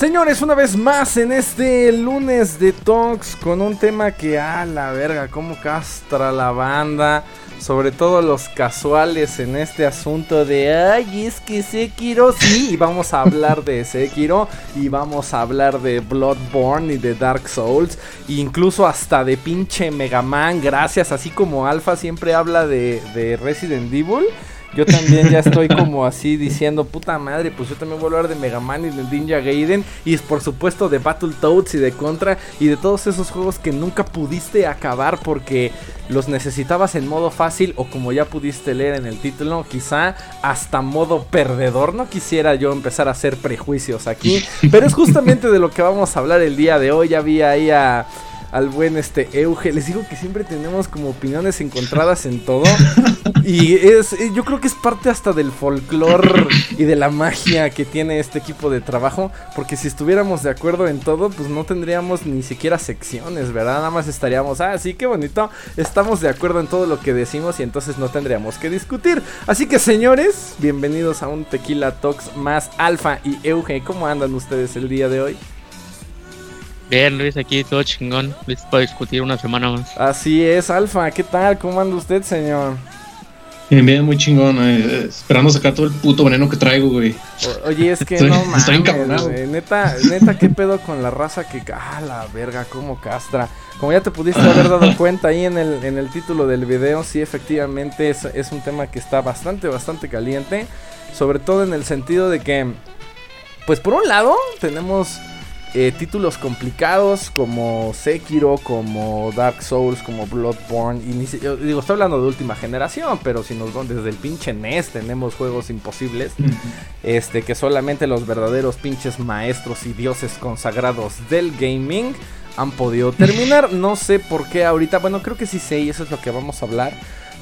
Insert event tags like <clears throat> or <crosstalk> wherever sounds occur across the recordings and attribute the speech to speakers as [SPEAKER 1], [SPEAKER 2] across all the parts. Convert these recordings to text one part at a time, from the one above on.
[SPEAKER 1] Señores, una vez más en este lunes de Talks con un tema que a la verga, cómo castra la banda, sobre todo los casuales en este asunto de ay, es que Sekiro, sí, y vamos a hablar de Sekiro y vamos a hablar de Bloodborne y de Dark Souls, e incluso hasta de pinche Mega Man, gracias, así como Alpha siempre habla de, de Resident Evil. Yo también ya estoy <laughs> como así diciendo, puta madre, pues yo también voy a hablar de Mega Man y de Ninja Gaiden y es por supuesto de Battletoads y de Contra y de todos esos juegos que nunca pudiste acabar porque los necesitabas en modo fácil o como ya pudiste leer en el título, quizá hasta modo perdedor. No quisiera yo empezar a hacer prejuicios aquí, <laughs> pero es justamente de lo que vamos a hablar el día de hoy. Ya vi ahí a al buen este Euge. Les digo que siempre tenemos como opiniones encontradas en todo. Y es, eh, yo creo que es parte hasta del folclore y de la magia que tiene este equipo de trabajo. Porque si estuviéramos de acuerdo en todo, pues no tendríamos ni siquiera secciones, ¿verdad? Nada más estaríamos, ah, sí, qué bonito. Estamos de acuerdo en todo lo que decimos y entonces no tendríamos que discutir. Así que señores, bienvenidos a un Tequila Talks más Alfa y Euge. ¿Cómo andan ustedes el día de hoy?
[SPEAKER 2] Bien, Luis, aquí todo chingón. Listo para discutir una semana más.
[SPEAKER 1] Así es, Alfa. ¿Qué tal? ¿Cómo anda usted, señor?
[SPEAKER 3] Bien, bien, muy chingón. Eh, esperando sacar todo el puto veneno que traigo, güey.
[SPEAKER 1] oye, es que no <laughs> mames. Estoy Neta, neta, ¿qué pedo con la raza que. Ah, la verga, cómo castra. Como ya te pudiste haber dado <laughs> cuenta ahí en el, en el título del video, sí, efectivamente es, es un tema que está bastante, bastante caliente. Sobre todo en el sentido de que. Pues por un lado, tenemos eh, títulos complicados como Sekiro, como Dark Souls, como Bloodborne. Y digo, estoy hablando de última generación, pero si nos van desde el pinche NES tenemos juegos imposibles. Este, que solamente los verdaderos pinches maestros y dioses consagrados del gaming han podido <laughs> terminar. No sé por qué ahorita, bueno, creo que sí sé y eso es lo que vamos a hablar.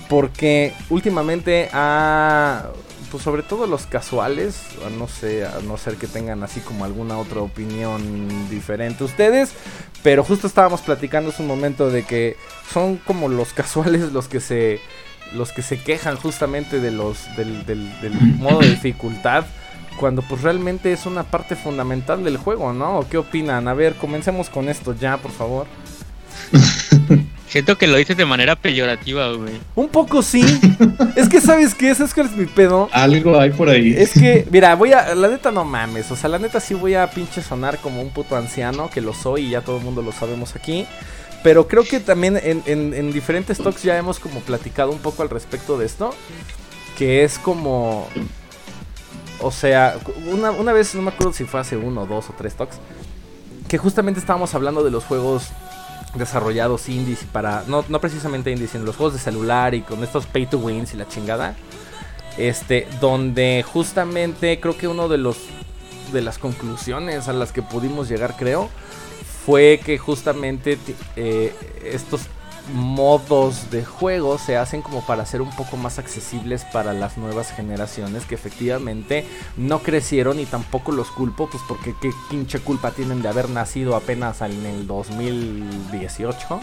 [SPEAKER 1] Porque últimamente ha pues sobre todo los casuales, no sé, a no ser que tengan así como alguna otra opinión diferente ustedes, pero justo estábamos platicando hace un momento de que son como los casuales los que se los que se quejan justamente de los del modo de dificultad cuando pues realmente es una parte fundamental del juego, ¿no? ¿Qué opinan? A ver, comencemos con esto ya, por favor. <laughs>
[SPEAKER 2] Siento que lo dices de manera peyorativa, güey.
[SPEAKER 1] Un poco sí. es que, ¿sabes qué? ¿Sabes cuál es mi pedo?
[SPEAKER 3] Algo hay por ahí.
[SPEAKER 1] Es que, <laughs> mira, voy a. La neta no mames. O sea, la neta sí voy a pinche sonar como un puto anciano, que lo soy y ya todo el mundo lo sabemos aquí. Pero creo que también en, en diferentes talks ya hemos como platicado un poco al respecto de esto. Que es como. O sea, una, una vez, no me acuerdo si fue hace uno, dos o tres talks. Que justamente estábamos hablando de los juegos desarrollados indies para no, no precisamente indies sino los juegos de celular y con estos pay to wins y la chingada este donde justamente creo que uno de los de las conclusiones a las que pudimos llegar creo fue que justamente eh, estos modos de juego se hacen como para ser un poco más accesibles para las nuevas generaciones que efectivamente no crecieron y tampoco los culpo, pues porque qué pinche culpa tienen de haber nacido apenas en el 2018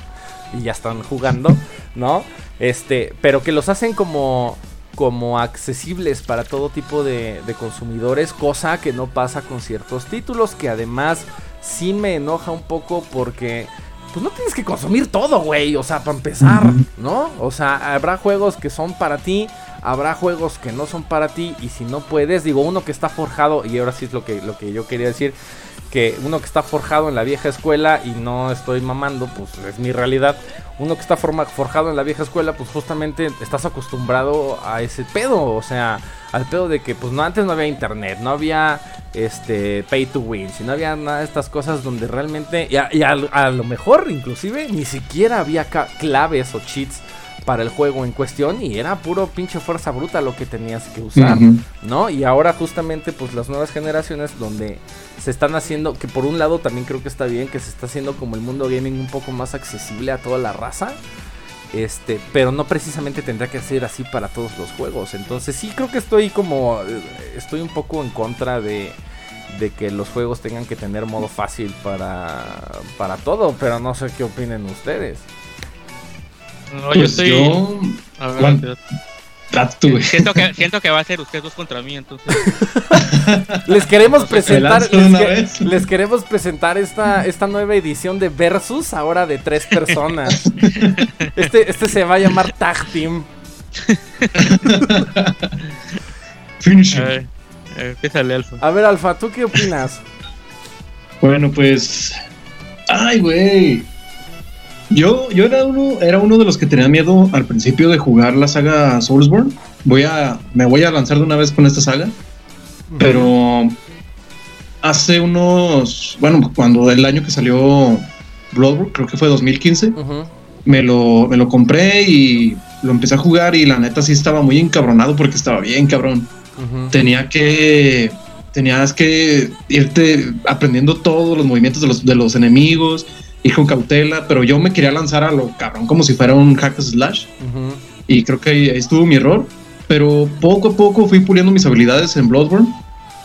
[SPEAKER 1] y ya están jugando, ¿no? Este, pero que los hacen como como accesibles para todo tipo de, de consumidores, cosa que no pasa con ciertos títulos que además sí me enoja un poco porque pues no tienes que consumir todo, güey. O sea, para empezar, ¿no? O sea, habrá juegos que son para ti, habrá juegos que no son para ti. Y si no puedes, digo, uno que está forjado, y ahora sí es lo que, lo que yo quería decir, que uno que está forjado en la vieja escuela, y no estoy mamando, pues es mi realidad. Uno que está forjado en la vieja escuela, pues justamente estás acostumbrado a ese pedo. O sea, al pedo de que pues no antes no había internet, no había este pay to win, si no había nada de estas cosas donde realmente y, a, lo mejor inclusive ni siquiera había claves o cheats para el juego en cuestión y era puro pinche fuerza bruta lo que tenías que usar, ¿no? Y ahora justamente pues las nuevas generaciones donde se están haciendo, que por un lado también creo que está bien, que se está haciendo como el mundo gaming un poco más accesible a toda la raza. Este, pero no precisamente tendrá que ser así para todos los juegos. Entonces sí creo que estoy como eh, estoy un poco en contra de de que los juegos tengan que tener modo fácil para para todo, pero no sé qué opinen ustedes.
[SPEAKER 3] No, yo pues estoy Trato tú, güey.
[SPEAKER 2] Siento que, siento que va a ser ustedes dos contra mí, entonces. <laughs>
[SPEAKER 1] Les queremos
[SPEAKER 3] Me
[SPEAKER 1] presentar,
[SPEAKER 3] lanzo
[SPEAKER 1] les,
[SPEAKER 3] una
[SPEAKER 1] que-
[SPEAKER 3] vez.
[SPEAKER 1] les queremos presentar esta, esta nueva edición de Versus, ahora de tres personas. <laughs> Este, este se va a llamar Tag Team.
[SPEAKER 3] Finish
[SPEAKER 2] A ver, a ver, Alfa.
[SPEAKER 1] A ver, Alfa, ¿tú qué opinas?
[SPEAKER 3] Bueno, pues. Ay, güey. Yo, yo era uno, era uno de los que tenía miedo al principio de jugar la saga Soulsborne. Voy a, me voy a lanzar de una vez con esta saga. Pero hace unos, bueno, cuando el año que salió Bloodborne, creo que fue 2015,
[SPEAKER 1] Ujú,
[SPEAKER 3] me lo, me lo compré y lo empecé a jugar y la neta sí estaba muy encabronado porque estaba bien cabrón. Tenía que, tenías que irte aprendiendo todos los movimientos de los, de los enemigos, ir con cautela, pero yo me quería lanzar a lo cabrón como si fuera un hack slash
[SPEAKER 1] Ujú.
[SPEAKER 3] y creo que ahí, estuvo mi error. Pero poco a poco fui puliendo mis habilidades en Bloodborne.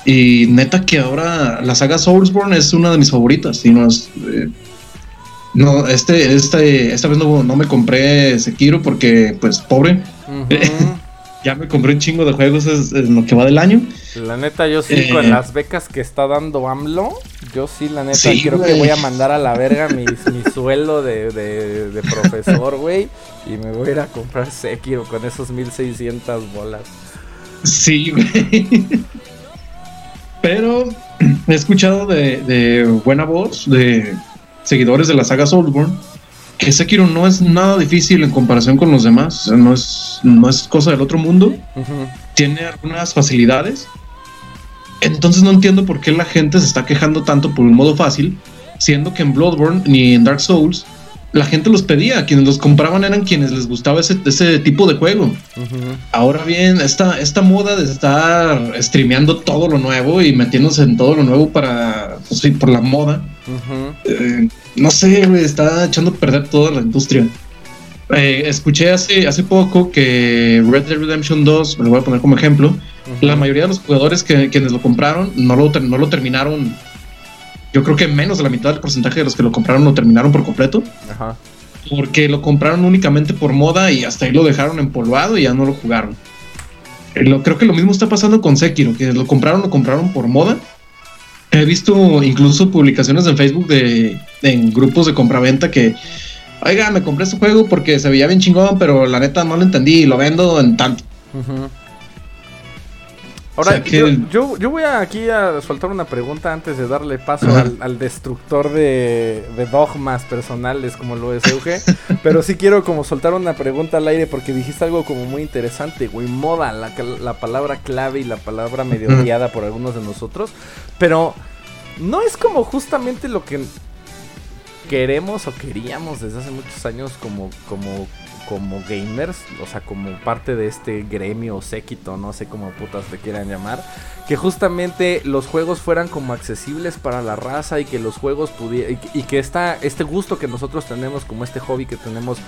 [SPEAKER 3] Y neta que ahora la saga Soulsborne es una de mis favoritas. Y no es, eh, no, este, este, esta vez no, no me compré Sekiro porque, pues, pobre. <laughs> Ya me compré un chingo de juegos es lo que va del año.
[SPEAKER 1] La neta, yo sí,
[SPEAKER 3] Eh.
[SPEAKER 1] con las becas que está dando AMLO, yo sí, la neta,
[SPEAKER 3] Sí,
[SPEAKER 1] creo que voy a mandar a la verga mi, mi sueldo de, de, de profesor, güey. Y me voy a ir a comprar Sekiro con esos 1600 bolas.
[SPEAKER 3] Sí, güey. Pero he escuchado de, de buena voz de seguidores de la saga Soulsborne que Sekiro no es nada difícil en comparación con los demás. No es, no es cosa del otro mundo. Tiene algunas facilidades. Entonces no entiendo por qué la gente se está quejando tanto por un modo fácil, siendo que en Bloodborne ni en Dark Souls la gente los pedía. Quienes los compraban eran quienes les gustaba ese, ese tipo de juego. Ahora bien, esta, esta moda de estar streameando todo lo nuevo y metiéndose en todo lo nuevo para, pues sí, por la moda, eh, no sé, güey, está echando a perder toda la industria. Eh, escuché hace, hace poco que Red Dead Redemption 2, me lo voy a poner como ejemplo, La mayoría de los jugadores que, quienes lo compraron no lo, no lo terminaron. Yo creo que menos de la mitad del porcentaje de los que lo compraron lo terminaron por completo.
[SPEAKER 1] Ajá.
[SPEAKER 3] Porque lo compraron únicamente por moda y hasta ahí lo dejaron empolvado y ya no lo jugaron. Eh, Lo, creo que lo mismo está pasando con Sekiro, que lo compraron, lo compraron por moda. He visto incluso publicaciones en Facebook de en grupos de compraventa que, oiga, me compré este juego porque se veía bien chingón, pero la neta no lo entendí y lo vendo en tanto.
[SPEAKER 1] Ujú. Ahora,
[SPEAKER 3] O sea que-
[SPEAKER 1] yo, yo, yo voy aquí a soltar una pregunta antes de darle paso al, al destructor de, de dogmas personales como lo es Euge. <laughs> pero sí quiero como soltar una pregunta al aire porque dijiste algo como muy interesante, güey. Moda, la, la palabra clave y la palabra medio odiada por algunos de nosotros. Pero no es como justamente lo que queremos o queríamos desde hace muchos años como, como, como gamers, o sea, como parte de este gremio o séquito, no sé cómo putas le quieran llamar, que justamente los juegos fueran como accesibles para la raza y que los juegos pudieran, y, que- esta, este gusto que nosotros tenemos, como este hobby que tenemos,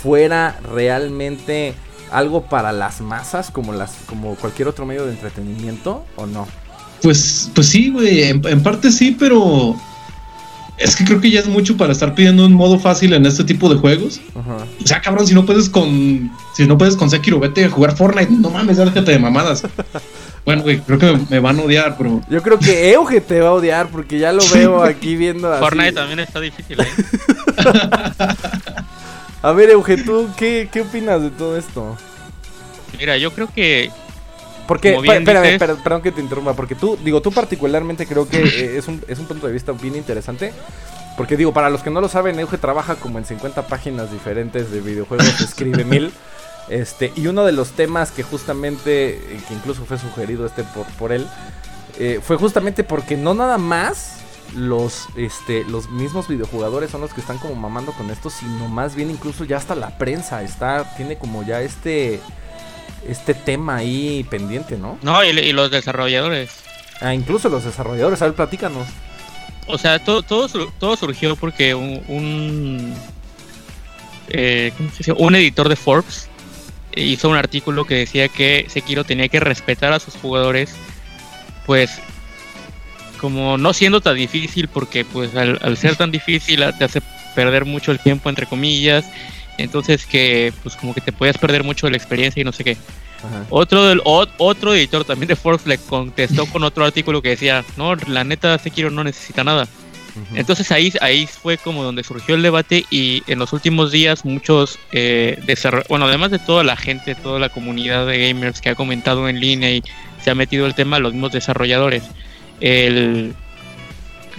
[SPEAKER 1] fuera realmente algo para las masas, como, las, como cualquier otro medio de entretenimiento, o no?
[SPEAKER 3] Pues, pues sí, güey, en parte sí, pero es que creo que ya es mucho para estar pidiendo un modo fácil en este tipo de juegos.
[SPEAKER 1] Ajá.
[SPEAKER 3] O sea, cabrón, si no puedes con. Si no puedes con Sekiro, vete a jugar Fortnite. No mames, déjate de mamadas. <laughs> bueno, güey, creo que me, me van a odiar, pero.
[SPEAKER 1] Yo creo que Euge te va a odiar porque ya lo veo aquí viendo así.
[SPEAKER 2] Fortnite también está difícil, ¿eh? <laughs>
[SPEAKER 1] A ver, Euge, ¿tú qué, qué opinas de todo esto?
[SPEAKER 2] Mira, yo creo que
[SPEAKER 1] Porque,
[SPEAKER 2] bien
[SPEAKER 1] espérame,
[SPEAKER 2] dices-
[SPEAKER 1] perdón que te interrumpa, porque tú, digo, tú particularmente creo que eh, es, un, es un punto de vista bien interesante. Porque digo, para los que no lo saben, Euge trabaja como en 50 páginas diferentes de videojuegos, <laughs> escribe mil. Este, y uno de los temas que justamente, eh, que incluso fue sugerido este por, por él, eh, fue justamente porque no nada más los, este, los mismos videojugadores son los que están como mamando con esto, sino más bien incluso ya hasta la prensa está, tiene como ya este, este tema ahí pendiente, ¿no?
[SPEAKER 2] no, y, y los desarrolladores.
[SPEAKER 1] Ah, incluso los desarrolladores, a ver, platícanos.
[SPEAKER 2] O sea, todo, todo, todo surgió porque un, un, eh, ¿cómo se dice? un editor de Forbes hizo un artículo que decía que Sekiro tenía que respetar a sus jugadores, pues como no siendo tan difícil, porque pues al, al ser tan difícil te hace perder mucho el tiempo entre comillas Entonces que pues como que te podías perder mucho de la experiencia y no sé qué. Otro del otro editor también de Forbes le contestó con otro artículo que decía, no, la neta Sekiro no necesita nada. Entonces ahí, ahí fue como donde surgió el debate y en los últimos días muchos eh, bueno, además de toda la gente, toda la comunidad de gamers que ha comentado en línea y se ha metido el tema, los mismos desarrolladores. El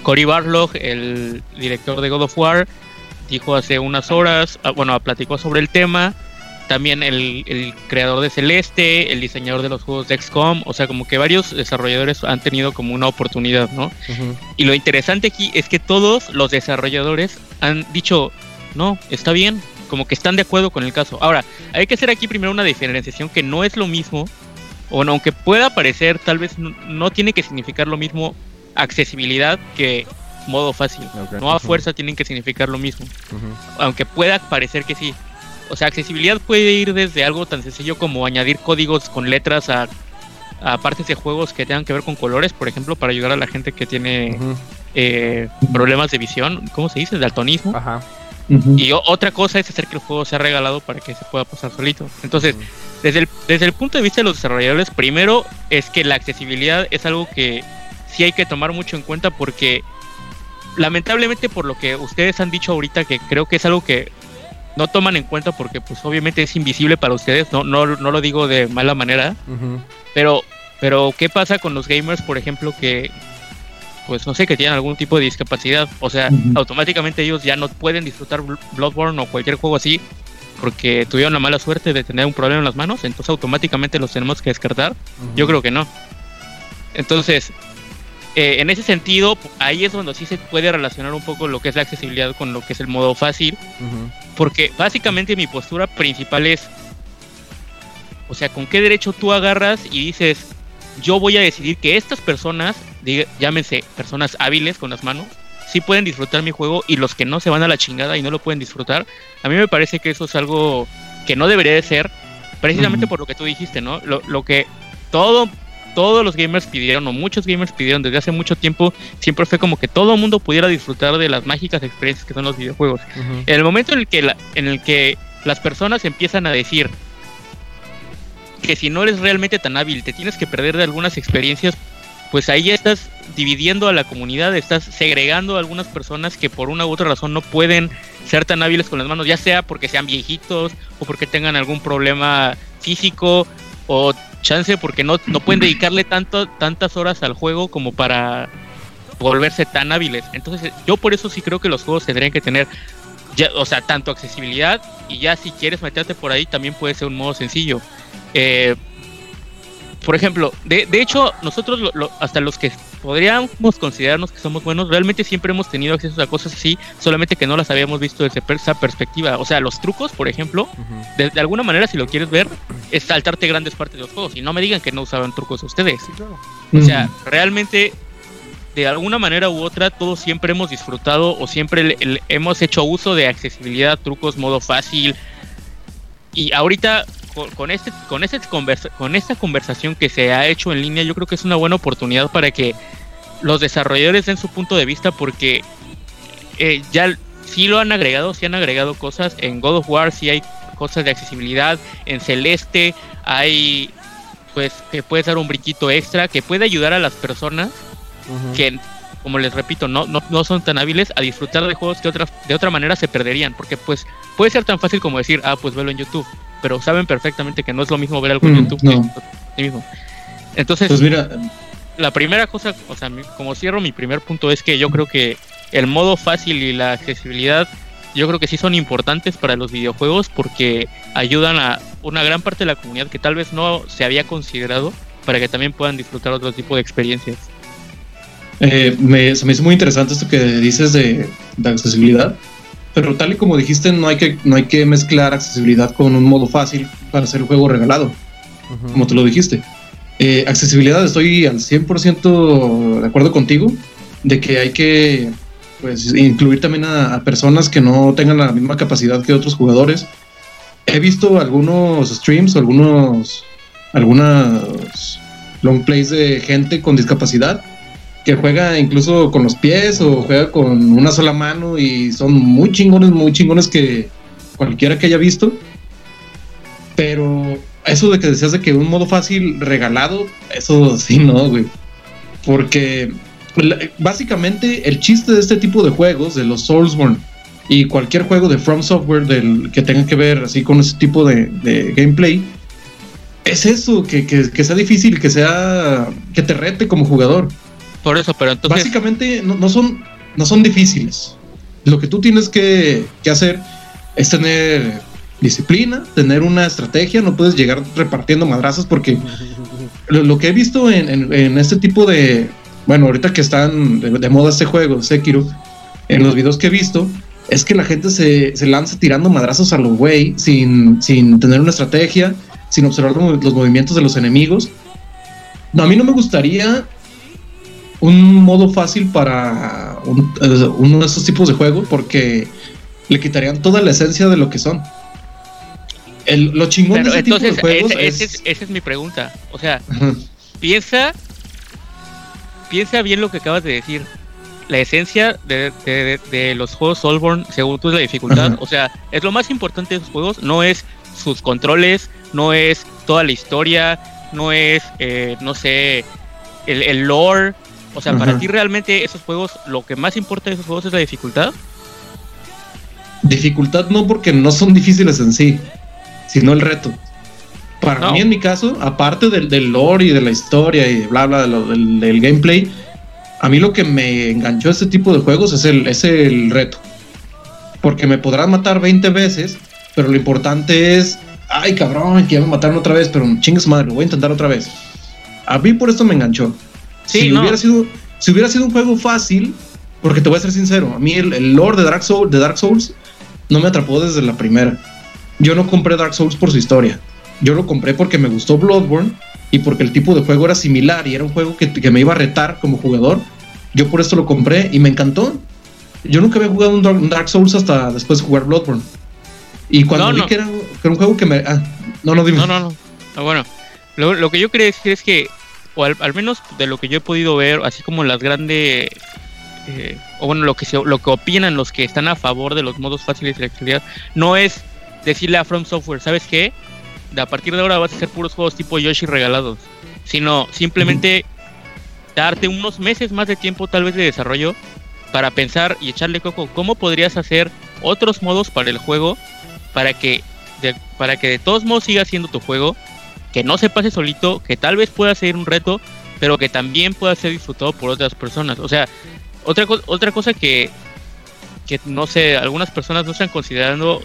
[SPEAKER 2] Cory Barlog, el director de God of War, dijo hace unas horas, ah, bueno, platicó sobre el tema también el, creador de Celeste, el diseñador de los juegos de XCOM, o sea, como que varios desarrolladores han tenido como una oportunidad, ¿no? Y lo interesante aquí es que todos los desarrolladores han dicho, no, está bien, como que están de acuerdo con el caso. Ahora, hay que hacer aquí primero una diferenciación que no es lo mismo, o aunque pueda parecer, tal vez no, tiene que significar lo mismo accesibilidad que modo fácil. No a fuerza tienen que significar lo mismo. Aunque pueda parecer que sí. O sea, accesibilidad puede ir desde algo tan sencillo como añadir códigos con letras a, partes de juegos que tengan que ver con colores, por ejemplo, para ayudar a la gente que tiene eh, problemas de visión, ¿cómo se dice? Daltonismo. Ajá. Y otra cosa es hacer que el juego sea regalado para que se pueda pasar solito. Entonces, desde, el, desde el punto de vista de los desarrolladores, primero es que la accesibilidad es algo que sí hay que tomar mucho en cuenta porque lamentablemente por lo que ustedes han dicho ahorita, que creo que es algo que no toman en cuenta porque pues obviamente es invisible para ustedes, no, no, no lo digo de mala manera, pero, pero ¿qué pasa con los gamers, por ejemplo, que pues no sé, que tienen algún tipo de discapacidad? O sea, automáticamente ellos ya no pueden disfrutar Bloodborne o cualquier juego así porque tuvieron la mala suerte de tener un problema en las manos, entonces automáticamente los tenemos que descartar. Yo creo que no. Entonces, eh, en ese sentido, ahí es donde sí se puede relacionar un poco lo que es la accesibilidad con lo que es el modo fácil. Porque básicamente mi postura principal es, o sea, ¿con qué derecho tú agarras y dices, yo voy a decidir que estas personas, llámense personas hábiles con las manos, sí pueden disfrutar mi juego y los que no se van a la chingada y no lo pueden disfrutar? A mí me parece que eso es algo que no debería de ser, precisamente por lo que tú dijiste, ¿no? Lo, lo que todo todos los gamers pidieron, o muchos gamers pidieron desde hace mucho tiempo, siempre fue como que todo el mundo pudiera disfrutar de las mágicas experiencias que son los videojuegos. En el momento en el, que en el que las personas empiezan a decir que si no eres realmente tan hábil, te tienes que perder de algunas experiencias, pues ahí ya estás dividiendo a la comunidad, estás segregando a algunas personas que por una u otra razón no pueden ser tan hábiles con las manos, ya sea porque sean viejitos o porque tengan algún problema físico o chance porque no, no pueden dedicarle tanto, tantas horas al juego como para volverse tan hábiles. Entonces yo por eso sí creo que los juegos tendrían que tener, ya, o sea, tanto accesibilidad y ya si quieres meterte por ahí también puede ser un modo sencillo. Eh, por ejemplo, de, de hecho, nosotros hasta los que podríamos considerarnos que somos buenos, realmente siempre hemos tenido acceso a cosas así, solamente que no las habíamos visto desde esa perspectiva. O sea, los trucos, por ejemplo, de, alguna manera, si lo quieres ver, es saltarte grandes partes de los juegos. Y no me digan que no usaban trucos ustedes. O sea, realmente, de alguna manera u otra, todos siempre hemos disfrutado o siempre hemos hecho uso de accesibilidad, trucos, modo fácil. Y ahorita con, este, con, este con esta conversación que se ha hecho en línea, yo creo que es una buena oportunidad para que los desarrolladores den su punto de vista porque eh, ya sí lo han agregado, sí han agregado cosas. En God of War sí hay cosas de accesibilidad. En Celeste hay pues que puede dar un brinquito extra que puede ayudar a las personas que como les repito, no, no, no, son tan hábiles a disfrutar de juegos que otra, de otra manera se perderían, porque pues puede ser tan fácil como decir, ah, pues velo en YouTube pero saben perfectamente que no es lo mismo ver algo en mm, YouTube mismo. Entonces, pues mira, la primera cosa, o sea, como cierro mi primer punto es que yo creo que el modo fácil y la accesibilidad, yo creo que sí son importantes para los videojuegos porque ayudan a una gran parte de la comunidad que tal vez no se había considerado para que también puedan disfrutar otro tipo de experiencias.
[SPEAKER 3] Eh, me, se me hizo muy interesante esto que dices de, de accesibilidad pero tal y como dijiste, no hay que, no hay que mezclar accesibilidad con un modo fácil para hacer el juego regalado, como tú lo dijiste. Eh, accesibilidad, estoy al 100% de acuerdo contigo, de que hay que pues, incluir también a, personas que no tengan la misma capacidad que otros jugadores. He visto algunos streams, algunos, algunas long plays de gente con discapacidad que juega incluso con los pies o juega con una sola mano y son muy chingones, muy chingones que cualquiera que haya visto. Pero eso de que decías de que un modo fácil regalado, eso sí, no, güey. Porque básicamente el chiste de este tipo de juegos, de los Soulsborne y cualquier juego de From Software del, que tenga que ver así con ese tipo de, gameplay, es eso, que, que, sea difícil, que sea. que te rete como jugador.
[SPEAKER 2] Por eso, pero entonces.
[SPEAKER 3] Básicamente no, son, no son difíciles. Lo que tú tienes que, que hacer es tener disciplina, tener una estrategia, no puedes llegar repartiendo madrazos porque lo, que he visto en, este tipo de, bueno, ahorita que están de, moda este juego, Sekiro, en los videos que he visto, es que la gente se, lanza tirando madrazos a los güey sin, sin tener una estrategia, sin observar los, movimientos de los enemigos. No, a mí no me gustaría un modo fácil para eh, uno de estos tipos de juegos porque le quitarían toda la esencia de lo que son. El, lo chingón de ese tipo de juegos
[SPEAKER 2] es... esa es mi pregunta. O sea, piensa, piensa bien lo que acabas de decir. La esencia de, los juegos Soulborn, según tú, es la dificultad. O sea, es lo más importante de esos juegos. No es sus controles, no es toda la historia, no es, eh, no sé, el, el, lore. O sea, para ti realmente esos juegos, lo que más importa de esos juegos es la dificultad.
[SPEAKER 3] Dificultad no porque no son difíciles en sí sino el reto. Para mí, en mi caso, aparte del, del, lore y de la historia y bla, bla, del, gameplay, a mí lo que me enganchó a este tipo de juegos es el, es el reto. Porque me podrán matar 20 veces, pero lo importante es, ay cabrón, que ya me mataron otra vez, pero chingas madre, lo voy a intentar otra vez. A mí por esto me enganchó. Si, hubiera sido, si hubiera sido un juego fácil, porque te voy a ser sincero, a mí el, el lore de Dark, Soul, de Dark Souls no me atrapó desde la primera yo no compré Dark Souls por su historia. Yo lo compré porque me gustó Bloodborne y porque el tipo de juego era similar y era un juego que, me iba a retar como jugador. Yo por esto lo compré y me encantó. Yo nunca había jugado un Dark, Souls hasta después de jugar Bloodborne. Y cuando vi Que, era, un juego que me... Ah, no, no, dime.
[SPEAKER 2] No, no, no. Bueno, lo, que yo creo es que, es que o al, menos de lo que yo he podido ver, así como las grandes... Eh, o bueno, lo que, lo que opinan los que están a favor de los modos fáciles de actividad, no es decirle a From Software, ¿sabes qué? De a partir de ahora vas a hacer puros juegos tipo Yoshi regalados, sino simplemente darte unos meses más de tiempo tal vez de desarrollo para pensar y echarle coco cómo podrías hacer otros modos para el juego para que de, para que de todos modos siga siendo tu juego, que no se pase solito, que tal vez pueda ser un reto, pero que también pueda ser disfrutado por otras personas. O sea, otra, otra cosa que, que no sé, algunas personas no están considerando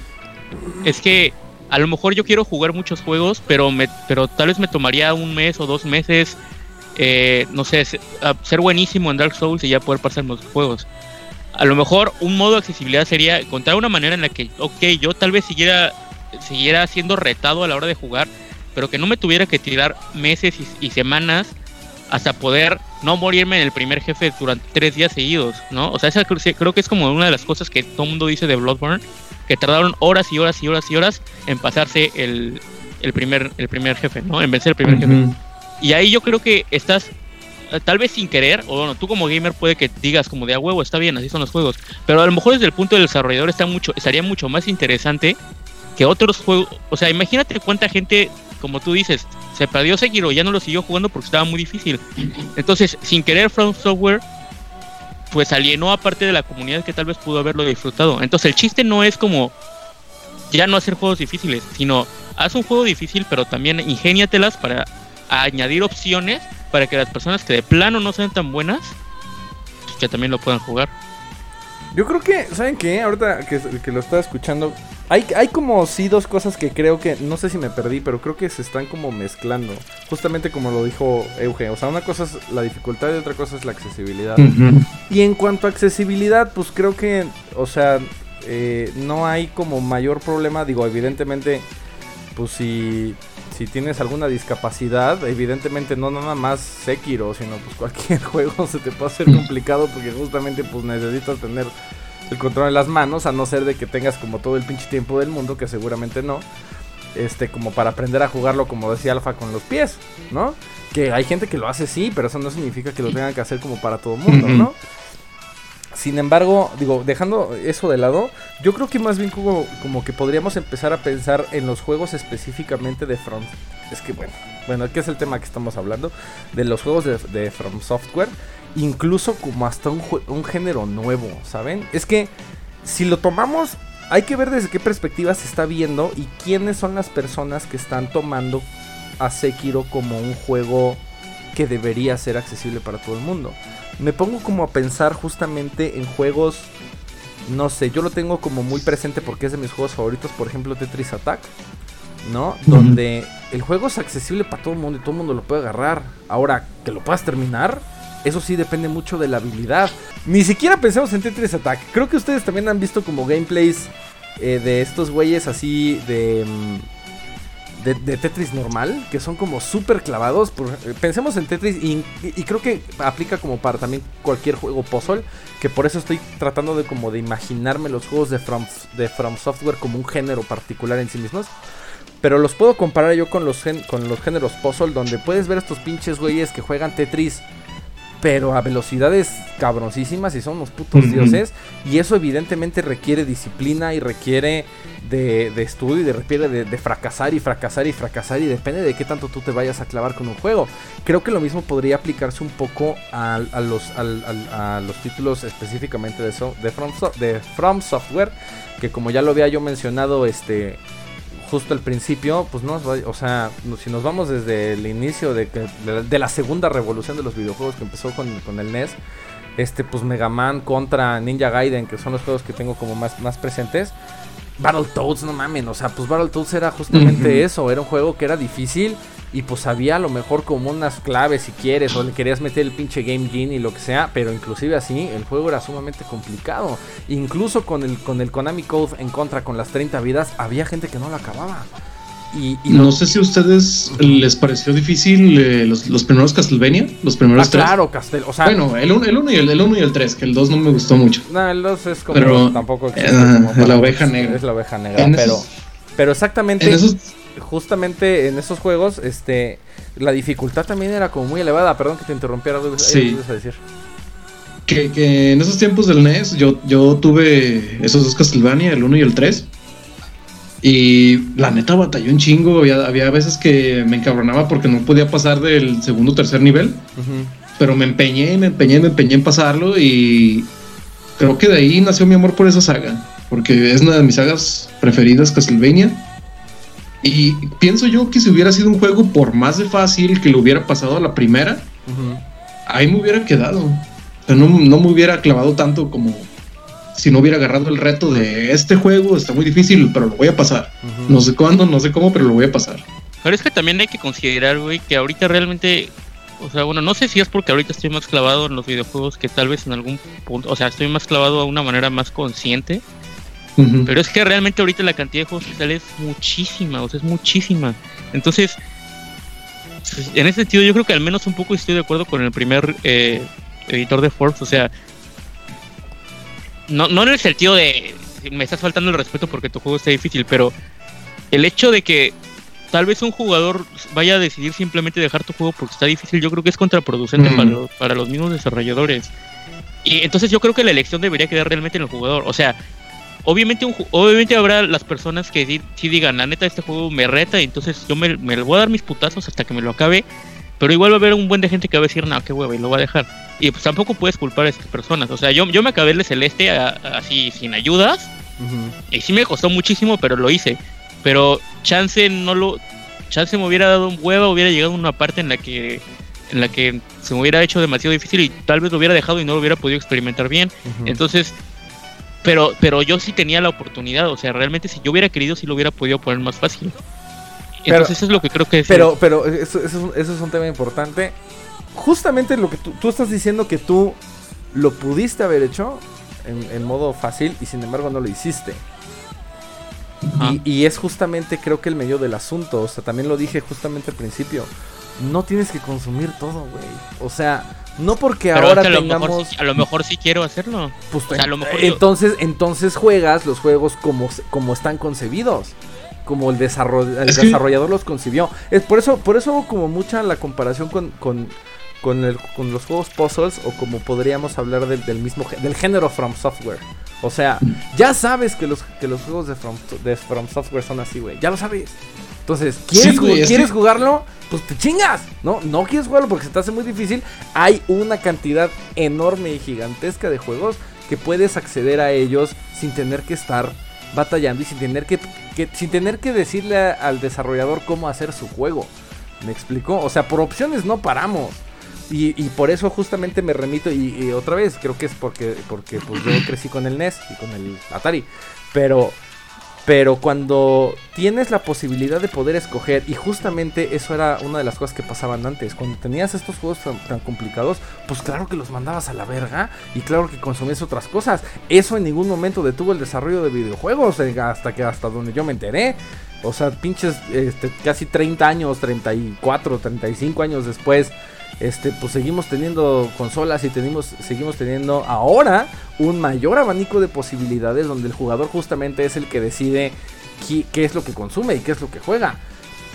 [SPEAKER 2] es que a lo mejor yo quiero jugar muchos juegos, pero, me, pero tal vez me tomaría un mes o dos meses, eh, no sé, ser buenísimo en Dark Souls y ya poder pasar los juegos. A lo mejor un modo de accesibilidad sería encontrar una manera en la que, ok, yo tal vez siguiera, siguiera siendo retado a la hora de jugar, pero que no me tuviera que tirar meses y, semanas hasta poder no morirme en el primer jefe durante tres días seguidos, ¿no? O sea, esa creo que es como una de las cosas que todo el mundo dice de Bloodborne, que tardaron horas y horas y horas y horas en pasarse el, primer, el primer jefe, ¿no? En vencer el primer jefe. Y ahí yo creo que estás, eh, tal vez sin querer, o bueno, tú como gamer puede que digas como de a huevo, está bien, así son los juegos, pero a lo mejor desde el punto del desarrollador está mucho, estaría mucho más interesante que otros juegos, o sea, imagínate cuánta gente, como tú dices, se perdió Sekiro, ya no lo siguió jugando porque estaba muy difícil. Entonces, sin querer From Software pues alienó a parte de la comunidad que tal vez pudo haberlo disfrutado. Entonces el chiste no es como ya no hacer juegos difíciles, sino haz un juego difícil, pero también ingéniatelas para añadir opciones para que las personas que de plano no sean tan buenas, pues, que también lo puedan jugar.
[SPEAKER 1] Yo creo que, ¿saben qué? Ahorita que, que lo estaba escuchando, hay, hay como sí dos cosas que creo que, no sé si me perdí, pero creo que se están como mezclando. Justamente como lo dijo Euge. O sea, una cosa es la dificultad y otra cosa es la accesibilidad. Y en cuanto a accesibilidad, pues creo que, o sea, eh, no hay como mayor problema. Digo, evidentemente, pues si, si tienes alguna discapacidad, evidentemente no nada más Sekiro, sino pues cualquier <laughs> juego se te puede hacer complicado porque justamente pues necesitas tener el control en las manos, a no ser de que tengas como todo el pinche tiempo del mundo, que seguramente no. Este, como para aprender a jugarlo, como decía Alfa, con los pies, ¿no? Que hay gente que lo hace sí, pero eso no significa que lo tengan que hacer como para todo mundo, ¿no? sin embargo, digo, dejando eso de lado, yo creo que más bien como, como que podríamos empezar a pensar en los juegos específicamente de From. Es que bueno, bueno, aquí es el tema que estamos hablando, de los juegos de, From Software, incluso como hasta un, un género nuevo, ¿saben? Es que si lo tomamos, hay que ver desde qué perspectiva se está viendo y quiénes son las personas que están tomando a Sekiro como un juego que debería ser accesible para todo el mundo me pongo como a pensar justamente en juegos, no sé, yo lo tengo como muy presente porque es de mis juegos favoritos, por ejemplo Tetris Attack, ¿no? Donde el juego es accesible para todo el mundo y todo el mundo lo puede agarrar. Ahora, que lo puedas terminar, eso sí depende mucho de la habilidad. Ni siquiera pensemos en Tetris Attack. Creo que ustedes también han visto como gameplays eh, de estos güeyes así de... Mm, de, Tetris normal, que son como súper clavados. Eh, pensemos en Tetris y, creo que aplica como para también cualquier juego puzzle, que por eso estoy tratando de como de imaginarme los juegos de From, de From Software como un género particular en sí mismos. Pero los puedo comparar yo con los, con los géneros puzzle, donde puedes ver estos pinches güeyes que juegan Tetris pero a velocidades cabroncísimas y son unos putos dioses. Y eso evidentemente requiere disciplina y requiere de, estudio y de, requiere de, fracasar y fracasar y fracasar y depende de qué tanto tú te vayas a clavar con un juego. Creo que lo mismo podría aplicarse un poco a, los, a, los títulos específicamente de, de, From, de From Software, que como ya lo había yo mencionado, este justo al principio, pues no, o sea, si nos vamos desde el inicio de, de, la segunda revolución de los videojuegos que empezó con, con, el NES, este, pues Mega Man contra Ninja Gaiden, que son los juegos que tengo como más, más presentes, Battletoads, no mamen, o sea, pues Battletoads era justamente eso, era un juego que era difícil y pues había a lo mejor como unas claves si quieres o le querías meter el pinche Game Genie y lo que sea, pero inclusive así el juego era sumamente complicado. Incluso con el, con el Konami Code en contra con las 30 vidas había gente que no lo acababa.
[SPEAKER 3] Y, no sé si a ustedes les pareció difícil eh, los, primeros Castlevania, los primeros
[SPEAKER 1] ah, Claro, Castel, o sea,
[SPEAKER 3] bueno, el 1 el y el, el, uno y el 3, que el 2 no me gustó mucho.
[SPEAKER 1] No, el 2 es como pero, tampoco
[SPEAKER 3] eh, la oveja negra.
[SPEAKER 1] Es la oveja negra, pero pero exactamente justamente en esos juegos este la dificultad también era como muy elevada, perdón que te interrumpiera,
[SPEAKER 3] sí. a decir. Que, que, en esos tiempos del NES yo, yo tuve esos dos Castlevania, el 1 y el 3. Y la neta batalló un chingo. Había, había veces que me encabronaba porque no podía pasar del segundo o tercer nivel. Pero me empeñé, me empeñé, me empeñé en pasarlo. Y creo que de ahí nació mi amor por esa saga. Porque es una de mis sagas preferidas, Castlevania. Y pienso yo que si hubiera sido un juego por más de fácil que lo hubiera pasado a la primera, ahí me hubiera quedado. no, no me hubiera clavado tanto como si no hubiera agarrado el reto de este juego, está muy difícil, pero lo voy a pasar. No sé cuándo, no sé cómo, pero lo voy a pasar.
[SPEAKER 2] Pero es que también hay que considerar, güey, que ahorita realmente, o sea, bueno, no sé si es porque ahorita estoy más clavado en los videojuegos que tal vez en algún punto, o sea, estoy más clavado a una manera más consciente. Pero es que realmente ahorita la cantidad de juegos que sale es muchísima, o sea, es muchísima. Entonces, pues, en ese sentido, yo creo que al menos un poco estoy de acuerdo con el primer eh, editor de Forbes, o sea, no, no en el sentido de me estás faltando el respeto porque tu juego está difícil, pero el hecho de que tal vez un jugador vaya a decidir simplemente dejar tu juego porque está difícil, yo creo que es contraproducente para, los, para los mismos desarrolladores. Y entonces yo creo que la elección debería quedar realmente en el jugador. O sea, obviamente obviamente habrá las personas que sí, digan, la neta, este juego me reta y entonces yo me, me voy a dar mis putazos hasta que me lo acabe. Pero igual va a haber un buen de gente que va a decir, no, qué hueva, y lo va a dejar. Y pues tampoco puedes culpar a estas personas. O sea, yo, yo me acabé el de Celeste así sin ayudas. Y sí me costó muchísimo, pero lo hice. Pero chance no lo. Chance me hubiera dado un hueva, hubiera llegado a una parte en la que. En la que se me hubiera hecho demasiado difícil y tal vez lo hubiera dejado y no lo hubiera podido experimentar bien. Entonces, pero, pero yo sí tenía la oportunidad, o sea, realmente si yo hubiera querido, sí lo hubiera podido poner más fácil. Entonces eso es lo que creo que es.
[SPEAKER 1] Pero, pero eso, eso, es un tema importante. Justamente lo que tú, estás diciendo que tú lo pudiste haber hecho en, modo fácil y sin embargo no lo hiciste. Y, y, es justamente creo que el medio del asunto. O sea, también lo dije justamente al principio. No tienes que consumir todo, güey. O sea, no porque ahora tengamos.
[SPEAKER 2] a lo mejor sí quiero hacerlo.
[SPEAKER 1] Pues, a lo mejor entonces, entonces juegas los juegos como, como están concebidos como el, desarrollador los concibió. Es por eso, por eso como mucha la comparación con, con, el, con los juegos puzzles o como podríamos hablar del mismo del género From Software. O sea, ya sabes que los, que los juegos de From, de From Software son así, güey. Ya lo sabes. Entonces, ¿quieres, ¿quieres jugarlo? Pues te chingas, ¿no? No quieres jugarlo porque se te hace muy difícil. Hay una cantidad enorme y gigantesca de juegos que puedes acceder a ellos sin tener que estar batallando y sin tener que, sin tener que decirle al desarrollador cómo hacer su juego. ¿Me explico? O sea, por opciones no paramos. Y, por eso justamente me remito y, otra vez creo que es porque porque pues yo crecí con el NES y con el Atari, pero pero cuando tienes la posibilidad de poder escoger, y justamente eso era una de las cosas que pasaban antes, cuando tenías estos juegos tan, complicados, pues claro que los mandabas a la verga y claro que consumías otras cosas. Eso en ningún momento detuvo el desarrollo de videojuegos, eh, hasta que hasta donde yo me enteré. O sea, pinches este, casi 30 años, 34, 35 años después este, pues seguimos teniendo consolas y tenemos, seguimos teniendo ahora un mayor abanico de posibilidades donde el jugador justamente es el que decide qué, es lo que consume y qué es lo que juega.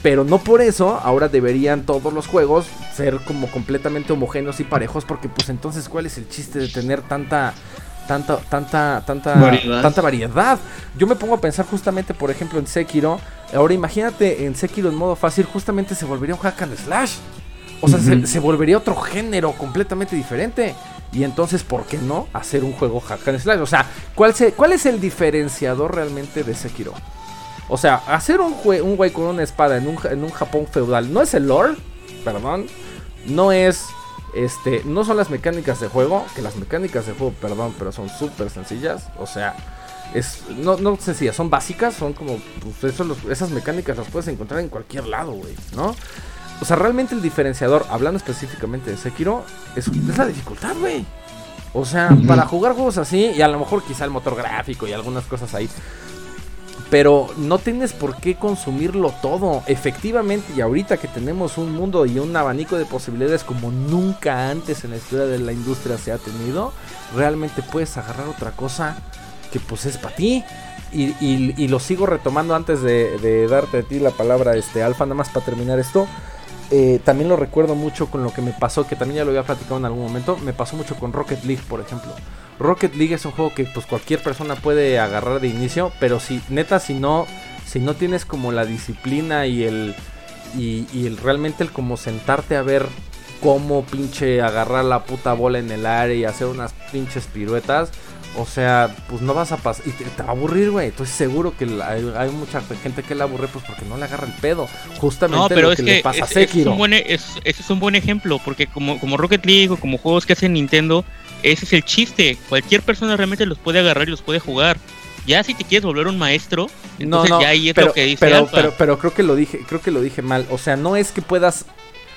[SPEAKER 1] Pero no por eso ahora deberían todos los juegos ser como completamente homogéneos y parejos porque pues entonces cuál es el chiste de tener tanta tanta tanta tanta variedad. tanta variedad. Yo me pongo a pensar justamente por ejemplo en Sekiro. Ahora imagínate en Sekiro en modo fácil justamente se volvería un hack and slash. O sea, se, volvería otro género completamente diferente. Y entonces, ¿por qué no hacer un juego hack and slash? O sea, ¿cuál, ¿cuál es el diferenciador realmente de Sekiro? O sea, hacer un, un güey con una espada en un, en un Japón feudal no es el lore, perdón. No es, este, no son las mecánicas de juego, que las mecánicas de juego, perdón, pero son súper sencillas. O sea, es, no, no sencillas, son básicas, son como, pues eso, esas mecánicas las puedes encontrar en cualquier lado, güey, ¿no? O sea, realmente el diferenciador, hablando específicamente de Sekiro, es, la dificultad, güey. O sea, para jugar juegos así, y a lo mejor quizá el motor gráfico y algunas cosas ahí. Pero no tienes por qué consumirlo todo. Efectivamente, y ahorita que tenemos un mundo y un abanico de posibilidades como nunca antes en la historia de la industria se ha tenido, realmente puedes agarrar otra cosa que pues es para ti. Y, y, lo sigo retomando antes de, de, darte a ti la palabra, este Alfa, nada más para terminar esto. Eh, también lo recuerdo mucho con lo que me pasó, que también ya lo había platicado en algún momento. Me pasó mucho con Rocket League, por ejemplo. Rocket League es un juego que pues cualquier persona puede agarrar de inicio, pero si neta si no si no tienes como la disciplina y el y, el, realmente el como sentarte a ver cómo pinche agarrar la puta bola en el aire y hacer unas pinches piruetas, o sea, pues no vas a pasar. Y te, va a aburrir, güey. Estoy seguro que hay, mucha gente que le aburre, pues porque no le agarra el pedo. Justamente lo que, le pasa a Sekiro.
[SPEAKER 2] Es un buen, e, ese es un buen ejemplo, porque como, como Rocket League o como juegos que hace Nintendo, ese es el chiste. Cualquier persona realmente los puede agarrar y los puede jugar. Ya si te quieres volver un maestro, entonces ya ahí es lo que dice
[SPEAKER 1] pero, pero, pero creo que lo dije, creo que lo dije mal. O sea, no es que puedas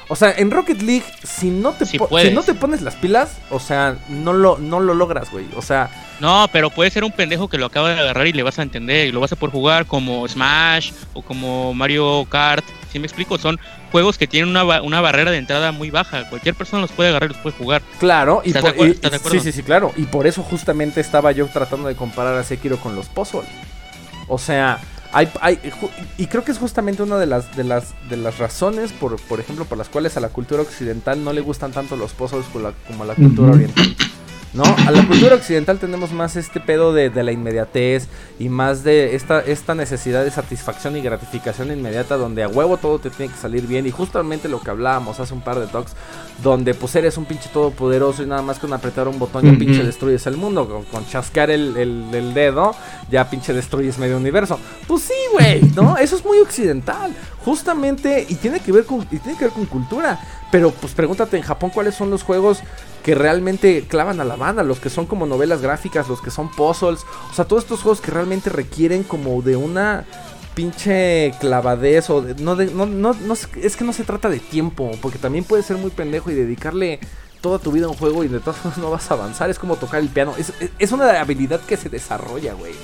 [SPEAKER 1] o sea, en Rocket League, si no te, si, no te pones las pilas, o sea, no lo, no lo logras, güey. O sea.
[SPEAKER 2] No, pero puede ser un pendejo que lo acaba de agarrar y le vas a entender y lo vas a poder jugar como Smash o como Mario Kart. Si me explico, son juegos que tienen una, una, barrera de entrada muy baja. Cualquier persona los puede agarrar y los puede jugar.
[SPEAKER 1] Claro, y, por, Sí, sí, sí, claro. Y por eso justamente estaba yo tratando de comparar a Sekiro con los puzzles. O sea, y creo que es justamente una de las, de las, de las razones, por, por ejemplo, por las cuales a la cultura occidental no le gustan tanto los puzzles como, a la cultura oriental. ¿No? A la cultura occidental tenemos más este pedo de, la inmediatez y más de esta, esta necesidad de satisfacción y gratificación inmediata donde a huevo todo te tiene que salir bien y justamente lo que hablábamos hace un par de talks donde pues eres un pinche todopoderoso y nada más con apretar un botón ya pinche destruyes el mundo, con, chascar el, el, dedo ya pinche destruyes medio universo. Pues sí, güey, ¿no? Eso es muy occidental, justamente y tiene que ver con, y tiene que ver con cultura. Pero pues pregúntate en Japón cuáles son los juegos que realmente clavan a la banda, los que son como novelas gráficas, los que son puzzles, o sea, todos estos juegos que realmente requieren como de una pinche clavadez o de, no, de, no, no, no, es que no se trata de tiempo, porque también puede ser muy pendejo y dedicarle toda tu vida a un juego y de todas formas no vas a avanzar, es como tocar el piano, es, es una habilidad que se desarrolla, güey.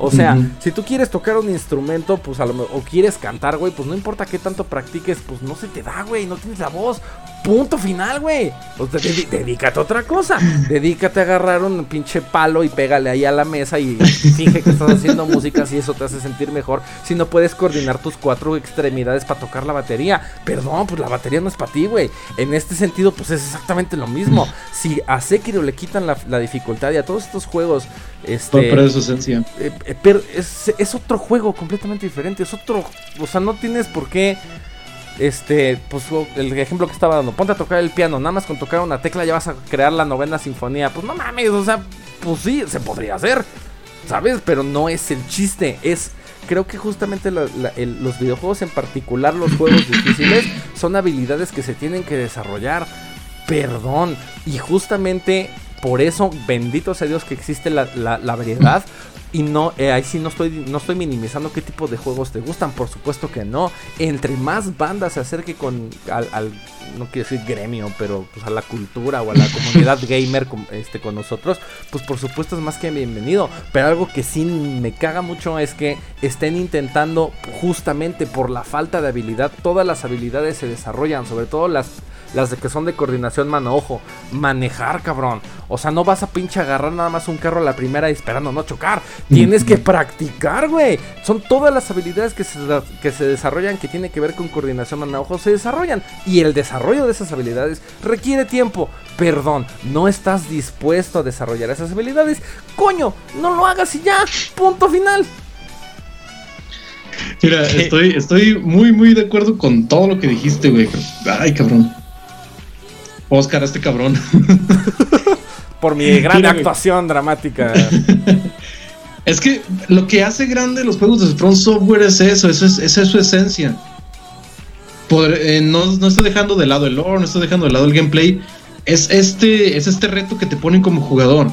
[SPEAKER 1] O sea, si tú quieres tocar un instrumento, pues a lo o quieres cantar, güey, pues no importa qué tanto practiques, pues no se te da, güey, no tienes la voz. Punto final, güey. Pues dedícate a otra cosa. Dedícate a agarrar un pinche palo y pégale ahí a la mesa y finge que estás haciendo música si eso te hace sentir mejor. Si no puedes coordinar tus cuatro extremidades para tocar la batería. Perdón, pues la batería no es para ti, güey. En este sentido, pues es exactamente lo mismo. Si a Sekiro le quitan la, dificultad y a todos estos juegos... Este,
[SPEAKER 3] pero es su esencia.
[SPEAKER 1] Eh, eh, es, es otro juego completamente diferente. Es otro... O sea, no tienes por qué este, pues el ejemplo que estaba dando, ponte a tocar el piano, nada más con tocar una tecla ya vas a crear la novena sinfonía. Pues no mames, o sea, pues sí, se podría hacer, ¿sabes? Pero no es el chiste, es... Creo que justamente los videojuegos, en particular los juegos <coughs> difíciles, son habilidades que se tienen que desarrollar. Perdón. Y justamente por eso, bendito sea Dios que existe la, la variedad, y no, eh, ahí sí no estoy, no estoy minimizando qué tipo de juegos te gustan, por supuesto que no. Entre más bandas se acerque con al, no quiero decir gremio, pero pues a la cultura o a la comunidad <laughs> gamer con, este, con nosotros, pues por supuesto es más que bienvenido. Pero algo que sí me caga mucho es que estén intentando justamente por la falta de habilidad, todas las habilidades se desarrollan, sobre todo las las de que son de coordinación mano-ojo. Manejar, cabrón. O sea, no vas a pinche agarrar nada más un carro a la primera esperando no chocar. Tienes que practicar, güey. Son todas las habilidades que se, que se desarrollan que tiene que ver con coordinación mano-ojo. Se desarrollan. Y el desarrollo de esas habilidades requiere tiempo. Perdón, no estás dispuesto a desarrollar esas habilidades. Coño, no lo hagas y ya. Punto final.
[SPEAKER 3] Mira, estoy, estoy muy, muy de acuerdo con todo lo que dijiste, güey. Ay, cabrón. Oscar, este cabrón. <laughs>
[SPEAKER 1] Por mi gran actuación dramática. <laughs>
[SPEAKER 3] es que lo que hace grande los juegos de Front Software es eso, eso es, esa es su esencia. Eh, no, no estoy dejando de lado el lore, no estoy dejando de lado el gameplay. Es este, es este reto que te ponen como jugador.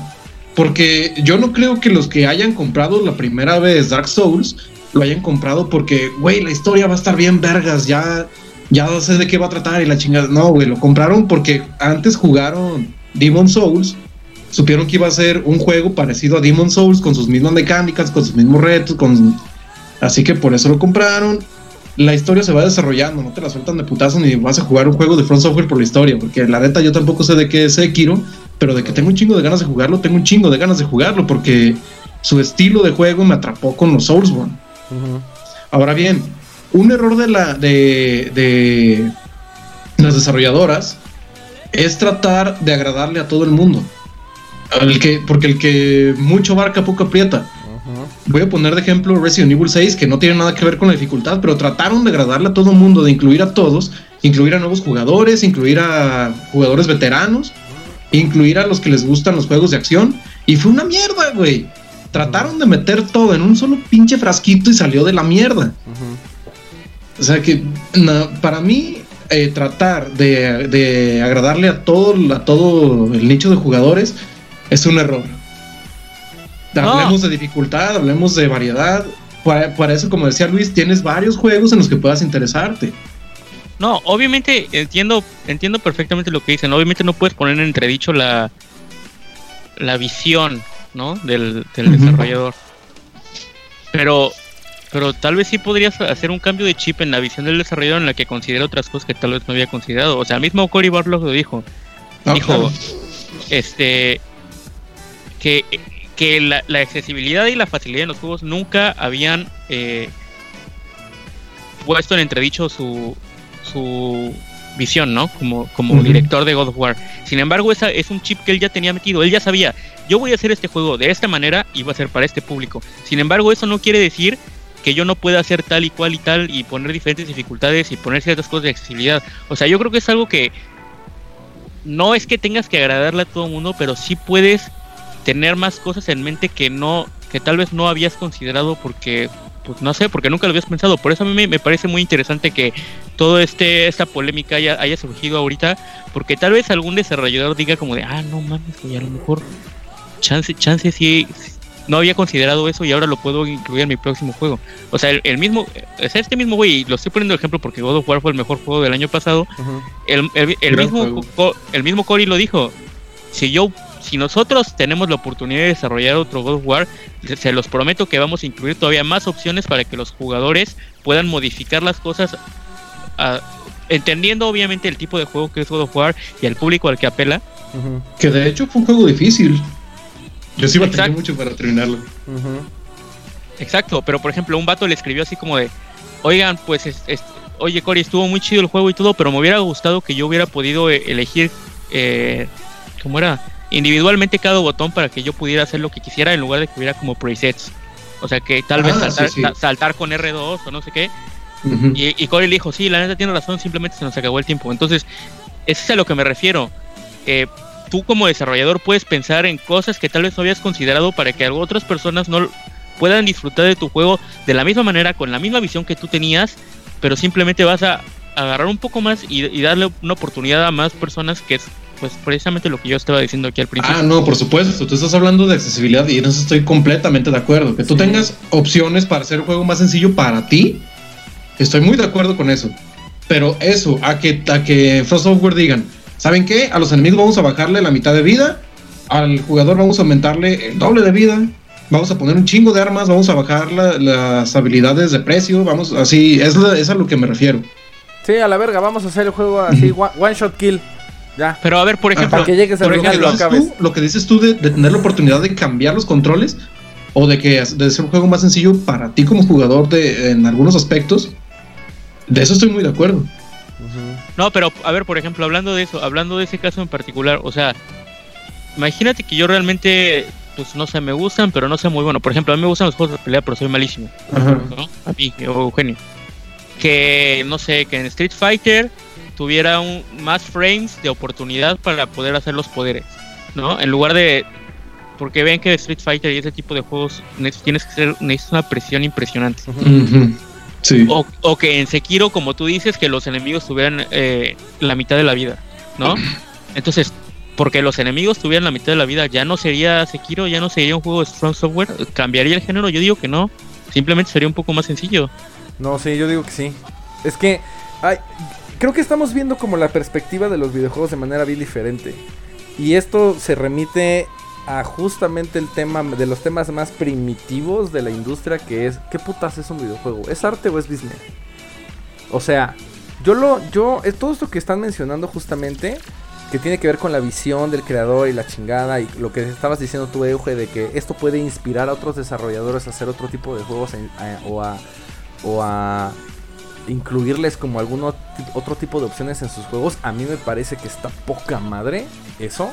[SPEAKER 3] Porque yo no creo que los que hayan comprado la primera vez Dark Souls lo hayan comprado porque, güey, la historia va a estar bien vergas, ya ya no sé de qué va a tratar y la chingada. No, güey, lo compraron porque antes jugaron Demon Souls. Supieron que iba a ser un juego parecido a Demon Souls con sus mismas mecánicas, con sus mismos retos, con... Así que por eso lo compraron. La historia se va desarrollando, no te la sueltan de putazo ni vas a jugar un juego de Front Software por la historia, porque la neta yo tampoco sé de qué es Sekiro, pero de que tengo un chingo de ganas de jugarlo, tengo un chingo de ganas de jugarlo, porque su estilo de juego me atrapó con los Soulsborne. Ahora bien, un error de, la, de, de las desarrolladoras es tratar de agradarle a todo el mundo. El que, porque el que mucho barca poco aprieta. Voy a poner de ejemplo Resident Evil 6, que no tiene nada que ver con la dificultad, pero trataron de agradarle a todo el mundo, de incluir a todos, incluir a nuevos jugadores, incluir a jugadores veteranos, incluir a los que les gustan los juegos de acción. Y fue una mierda, güey. Trataron de meter todo en un solo pinche frasquito y salió de la mierda. O sea que para mí eh, tratar de, agradarle a todo, a todo el nicho de jugadores es un error. Hablemos de dificultad, hablemos de variedad. Para, eso, como decía Luis, tienes varios juegos en los que puedas interesarte.
[SPEAKER 2] No, obviamente entiendo, entiendo perfectamente lo que dicen. Obviamente no puedes poner en entredicho la, la visión, ¿no? Del, desarrollador. Pero pero tal vez sí podrías hacer un cambio de chip en la visión del desarrollador en la que considera otras cosas que tal vez no había considerado. O sea, mismo Cory Barlog lo dijo. Ah, dijo, este, que, que la, accesibilidad y la facilidad en los juegos nunca habían eh, puesto en entredicho su, su visión, ¿no? Como, como director de God of War. Sin embargo, esa es un chip que él ya tenía metido. Él ya sabía, yo voy a hacer este juego de esta manera y va a ser para este público. Sin embargo, eso no quiere decir que yo no pueda hacer tal y cual y tal y poner diferentes dificultades y poner ciertas cosas de accesibilidad. O sea, yo creo que es algo que no es que tengas que agradarle a todo el mundo, pero sí puedes tener más cosas en mente que no, que tal vez no habías considerado porque, pues no sé, porque nunca lo habías pensado. Por eso a mí me, parece muy interesante que todo este, esta polémica haya, surgido ahorita, porque tal vez algún desarrollador diga como de, ah, no mames, y a lo mejor chance, chance sí, no había considerado eso y ahora lo puedo incluir en mi próximo juego. O sea, el, mismo, es este mismo güey, lo estoy poniendo de ejemplo porque God of War fue el mejor juego del año pasado. El, mismo, el mismo Cory lo dijo. Si yo, si nosotros tenemos la oportunidad de desarrollar otro God of War, se los prometo que vamos a incluir todavía más opciones para que los jugadores puedan modificar las cosas a, entendiendo obviamente el tipo de juego que es God of War y el público al que apela.
[SPEAKER 3] Que de hecho fue un juego difícil. Yo sí batallé mucho para terminarlo.
[SPEAKER 2] Exacto, pero por ejemplo, un vato le escribió así como de, oigan, pues, oye Cory, estuvo muy chido el juego y todo, pero me hubiera gustado que yo hubiera podido eh, elegir, eh, ¿cómo era? Individualmente cada botón para que yo pudiera hacer lo que quisiera en lugar de que hubiera como presets. O sea, que tal vez ah, saltar, saltar, con R2 o no sé qué, y, Corey le dijo, sí, la neta tiene razón, simplemente se nos acabó el tiempo. Entonces, eso es a lo que me refiero. Eh, tú como desarrollador puedes pensar en cosas que tal vez no habías considerado para que otras personas no puedan disfrutar de tu juego de la misma manera, con la misma visión que tú tenías, pero simplemente vas a agarrar un poco más y, darle una oportunidad a más personas que es pues precisamente lo que yo estaba diciendo aquí al principio.
[SPEAKER 3] Ah, no, por supuesto, tú estás hablando de accesibilidad y en eso estoy completamente de acuerdo. Que tú tengas opciones para hacer el juego más sencillo para ti Estoy muy de acuerdo con eso. Pero eso, a que, a que Frost Software digan, ¿saben qué? A los enemigos vamos a bajarle la mitad de vida, al jugador vamos a aumentarle el doble de vida, vamos a poner un chingo de armas, vamos a bajar las habilidades de precio, vamos, así, es, es, a lo que me refiero.
[SPEAKER 1] Sí, a la verga, vamos a hacer el juego así, one, shot kill. Ya.
[SPEAKER 2] Pero a ver, por ejemplo,
[SPEAKER 1] para que llegues al final
[SPEAKER 3] lo, lo que dices tú de, de, tener la oportunidad de cambiar los controles o de que de ser un juego más sencillo para ti como jugador de, en algunos aspectos, de eso estoy muy de acuerdo.
[SPEAKER 2] No, pero a ver, por ejemplo, hablando de eso, hablando de ese caso en particular, o sea, imagínate que yo realmente, pues no sé, me gustan, pero no sé muy bueno. Por ejemplo, a mí me gustan los juegos de pelea, pero soy malísimo. A mí, Eugenio. Que, no sé, que en Street Fighter tuviera un, más frames de oportunidad para poder hacer los poderes, ¿no? En lugar de... Porque ven que Street Fighter y ese tipo de juegos tienes que ser, necesitas una presión impresionante. O, que en Sekiro, como tú dices, que los enemigos tuvieran eh, la mitad de la vida, ¿no? <clears throat> Entonces, porque los enemigos tuvieran la mitad de la vida, ya no sería Sekiro, ya no sería un juego de Strong Software, cambiaría el género, yo digo que no, simplemente sería un poco más sencillo.
[SPEAKER 1] No, sí, yo digo que sí. Es que hay, creo que estamos viendo como la perspectiva de los videojuegos de manera bien diferente. Y esto se remite a justamente el tema de los temas más primitivos de la industria que es ¿qué putas es un videojuego? ¿Es arte o es business? O sea, yo lo yo todo esto que están mencionando justamente que tiene que ver con la visión del creador y la chingada y lo que estabas diciendo tú Euge de que esto puede inspirar a otros desarrolladores a hacer otro tipo de juegos o a o a incluirles como algún otro tipo de opciones en sus juegos, a mí me parece que está poca madre eso.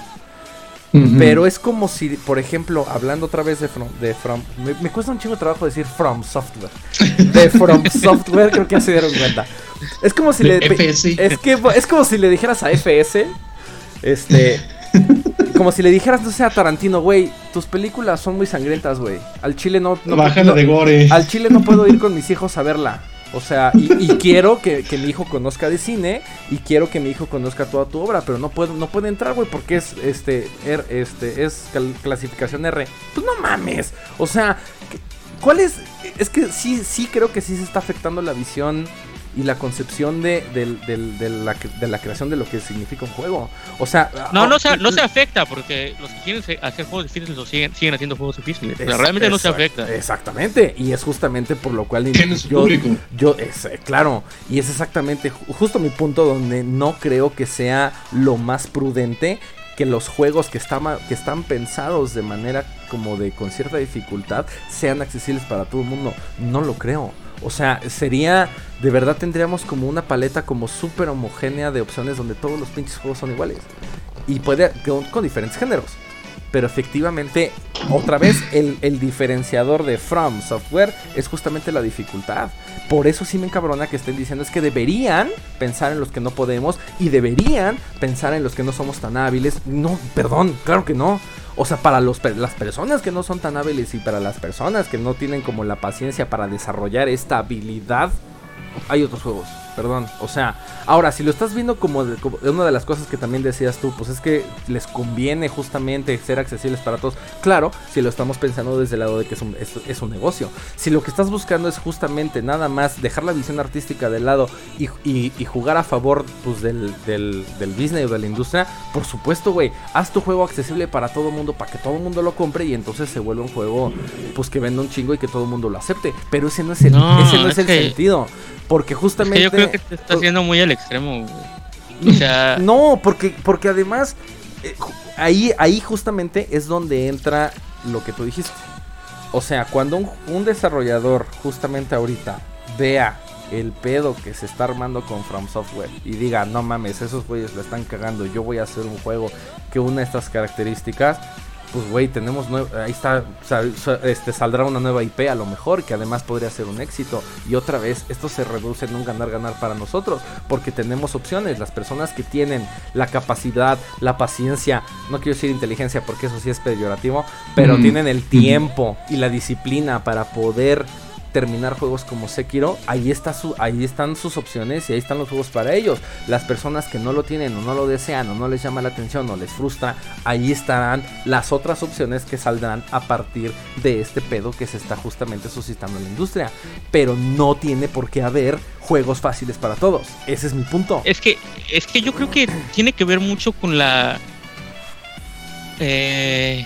[SPEAKER 1] Pero es como si, por ejemplo, hablando otra vez de From, de from me, cuesta un chingo de trabajo decir From Software. De From <laughs> Software, creo que ya se dieron cuenta. Es como si le es que es como si le dijeras a FS este <laughs> como si le dijeras no sé a Tarantino, güey, tus películas son muy sangrientas, güey. Al Chile no, no,
[SPEAKER 3] de gore.
[SPEAKER 1] Al Chile no puedo ir con mis hijos a verla. O sea, y, <laughs> quiero que, mi hijo conozca de cine y quiero que mi hijo conozca toda tu obra, pero no puede, no puede entrar, güey, porque es este, er, este, es clasificación R. Pues no mames. O sea, ¿cuál es? Es que sí, sí creo que sí se está afectando la visión y la concepción de, de, la, creación de lo que significa un juego. O sea...
[SPEAKER 2] No, no se, no se afecta porque los que quieren hacer juegos difíciles lo siguen, siguen haciendo juegos difíciles. realmente no se afecta.
[SPEAKER 1] Exactamente. Y es justamente por lo cual...
[SPEAKER 3] yo,
[SPEAKER 1] yo es, eh, claro. Y es exactamente justo mi punto donde no creo que sea lo más prudente que los juegos que están, que están pensados de manera como de con cierta dificultad sean accesibles para todo el mundo. No lo creo. O sea, sería, de verdad tendríamos como una paleta como súper homogénea de opciones donde todos los pinches juegos son iguales. Y puede, con, diferentes géneros. Pero efectivamente, otra vez, el, el, diferenciador de From Software es justamente la dificultad. Por eso sí me encabrona que estén diciendo es que deberían pensar en los que no podemos y deberían pensar en los que no somos tan hábiles. No, perdón, claro que no. O sea, para los, las personas que no son tan hábiles y para las personas que no tienen como la paciencia para desarrollar esta habilidad, hay otros juegos. Perdón. O sea, ahora, si lo estás viendo como, de- como una de las cosas que también decías tú, pues es que les conviene justamente ser accesibles para todos. Claro, si lo estamos pensando desde el lado de que es un, es, es un negocio. Si lo que estás buscando es justamente nada más dejar la visión artística de lado y, y- y jugar a favor pues, del, del, del business o de la industria, por supuesto, güey, haz tu juego accesible para todo el mundo, para que todo el mundo lo compre y entonces se vuelve un juego pues que venda un chingo y que todo el mundo lo acepte. Pero ese no es el,
[SPEAKER 2] No,
[SPEAKER 1] ese no es
[SPEAKER 2] es
[SPEAKER 1] el
[SPEAKER 2] que-
[SPEAKER 1] sentido. Porque
[SPEAKER 2] Es
[SPEAKER 1] justamente...
[SPEAKER 2] que yo creo que te estás yendo muy al extremo, güey. O sea,
[SPEAKER 1] No, porque, porque además eh, ahí, ahí justamente es donde entra lo que tú dijiste. O sea, cuando un, un desarrollador justamente ahorita vea el pedo que se está armando con From Software y diga, no mames, esos güeyes la están cagando, yo voy a hacer un juego que una de estas características, pues güey, tenemos ahí está, sal- este, saldrá una nueva IP a lo mejor, que además podría ser un éxito. Y otra vez, esto se reduce en un ganar-ganar para nosotros, porque tenemos opciones. Las personas que tienen la capacidad, la paciencia, no quiero decir inteligencia porque eso sí es peyorativo, pero tienen el tiempo y la disciplina para poder terminar juegos como Sekiro, ahí está su, ahí están sus opciones y ahí están los juegos para ellos. Las personas que no lo tienen o no lo desean o no les llama la atención o les frustra, ahí estarán las otras opciones que saldrán a partir de este pedo que se está justamente suscitando en la industria. Pero no tiene por qué haber juegos fáciles para todos. Ese es mi punto.
[SPEAKER 2] es que es que yo creo que tiene que ver mucho con la eh,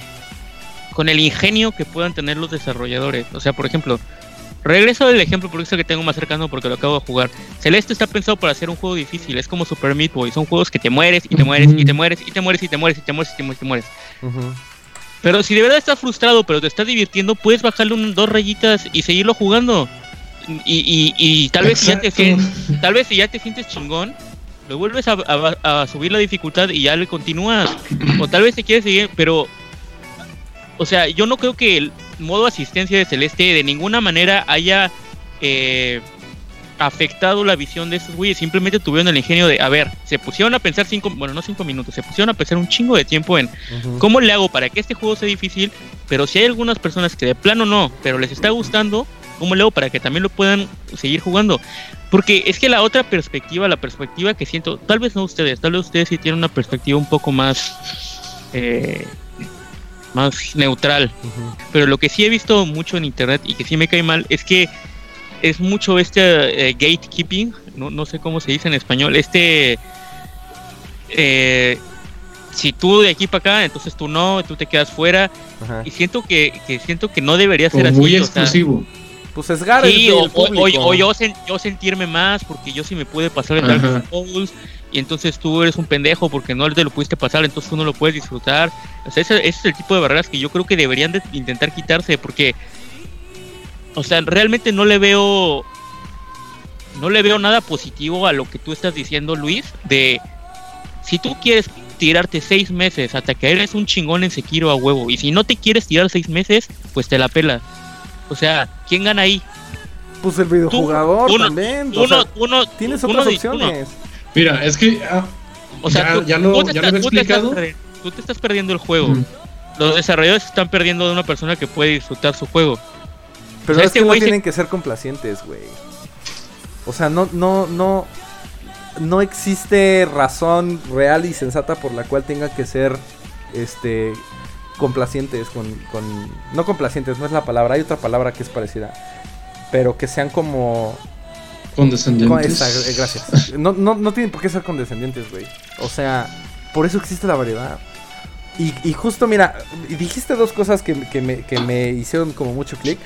[SPEAKER 2] con el ingenio que puedan tener los desarrolladores. O sea, por ejemplo, regreso del ejemplo porque es el que tengo más cercano porque lo acabo de jugar. Celeste está pensado para hacer un juego difícil, es como Super Meat Boy, son juegos que te mueres y te mueres y te mueres y te mueres y te mueres y te mueres y te mueres y te mueres. Pero si de verdad estás frustrado, pero te estás divirtiendo, puedes bajarle un, dos rayitas y seguirlo jugando. Y, y, y tal vez si ya te tal vez si ya te sientes chingón, lo vuelves a, a- a subir la dificultad y ya le continúas. O tal vez te quieres seguir, pero o sea, yo no creo que el modo asistencia de Celeste de ninguna manera haya eh, afectado la visión de esos güeyes. Simplemente tuvieron el ingenio de, a ver, se pusieron a pensar cinco, bueno, no cinco minutos, se pusieron a pensar un chingo de tiempo en. ¿Cómo le hago para que este juego sea difícil? Pero si hay algunas personas que de plano no, pero les está gustando, ¿cómo le hago para que también lo puedan seguir jugando? Porque es que la otra perspectiva, la perspectiva que siento, tal vez no ustedes, tal vez ustedes sí tienen una perspectiva un poco más, eh, más neutral. Pero lo que sí he visto mucho en internet y que sí me cae mal es que es mucho este eh, gatekeeping, no, no sé cómo se dice en español, este... eh, si tú de aquí para acá, entonces tú no, tú te quedas fuera.
[SPEAKER 1] Ajá.
[SPEAKER 2] Y siento que, que siento que no debería ser así.
[SPEAKER 3] muy
[SPEAKER 2] o sea,
[SPEAKER 3] exclusivo.
[SPEAKER 1] Pues el-
[SPEAKER 2] sí, o, o-
[SPEAKER 1] público.
[SPEAKER 2] o- o yo, sen- yo sentirme más porque yo sí me pude pasar el Dark. Souls y entonces tú eres un pendejo porque no te lo pudiste pasar, entonces tú no lo puedes disfrutar. O sea, ese, ese es el tipo de barreras que yo creo que deberían de intentar quitarse porque, o sea, realmente no le veo, no le veo nada positivo a lo que tú estás diciendo, Luis, de si tú quieres tirarte seis meses hasta que eres un chingón en Sekiro a huevo y si no te quieres tirar seis meses, pues te la pela. O sea, ¿quién gana ahí?
[SPEAKER 1] Pues el videojugador
[SPEAKER 2] tú
[SPEAKER 1] también.
[SPEAKER 2] Tú
[SPEAKER 1] o sea,
[SPEAKER 2] no, tú no-
[SPEAKER 1] tienes otras opciones.
[SPEAKER 3] Mira, es que ah,
[SPEAKER 2] O sea,
[SPEAKER 3] Ya-
[SPEAKER 2] tú,
[SPEAKER 3] ya lo- ya lo
[SPEAKER 2] estás-
[SPEAKER 3] había
[SPEAKER 2] tú te estás
[SPEAKER 3] explicado.
[SPEAKER 2] tú te estás perdiendo el juego.
[SPEAKER 3] mm,
[SPEAKER 2] Los desarrolladores están perdiendo de una persona que puede disfrutar su juego.
[SPEAKER 1] Pero
[SPEAKER 2] O sea,
[SPEAKER 1] es
[SPEAKER 2] este
[SPEAKER 1] que no
[SPEAKER 2] se-
[SPEAKER 1] tienen que ser complacientes, güey. O sea, no, no, no. No existe razón real y sensata por la cual tenga que ser este complacientes con, con. No complacientes, no es la palabra, hay otra palabra que es parecida. Pero que sean como. Con
[SPEAKER 3] condescendientes.
[SPEAKER 1] esa, eh, gracias. No, no, no tienen por qué ser condescendientes, güey. O sea, por eso existe la variedad. Y, y justo, mira, dijiste dos cosas que, que me, que me hicieron como mucho clic.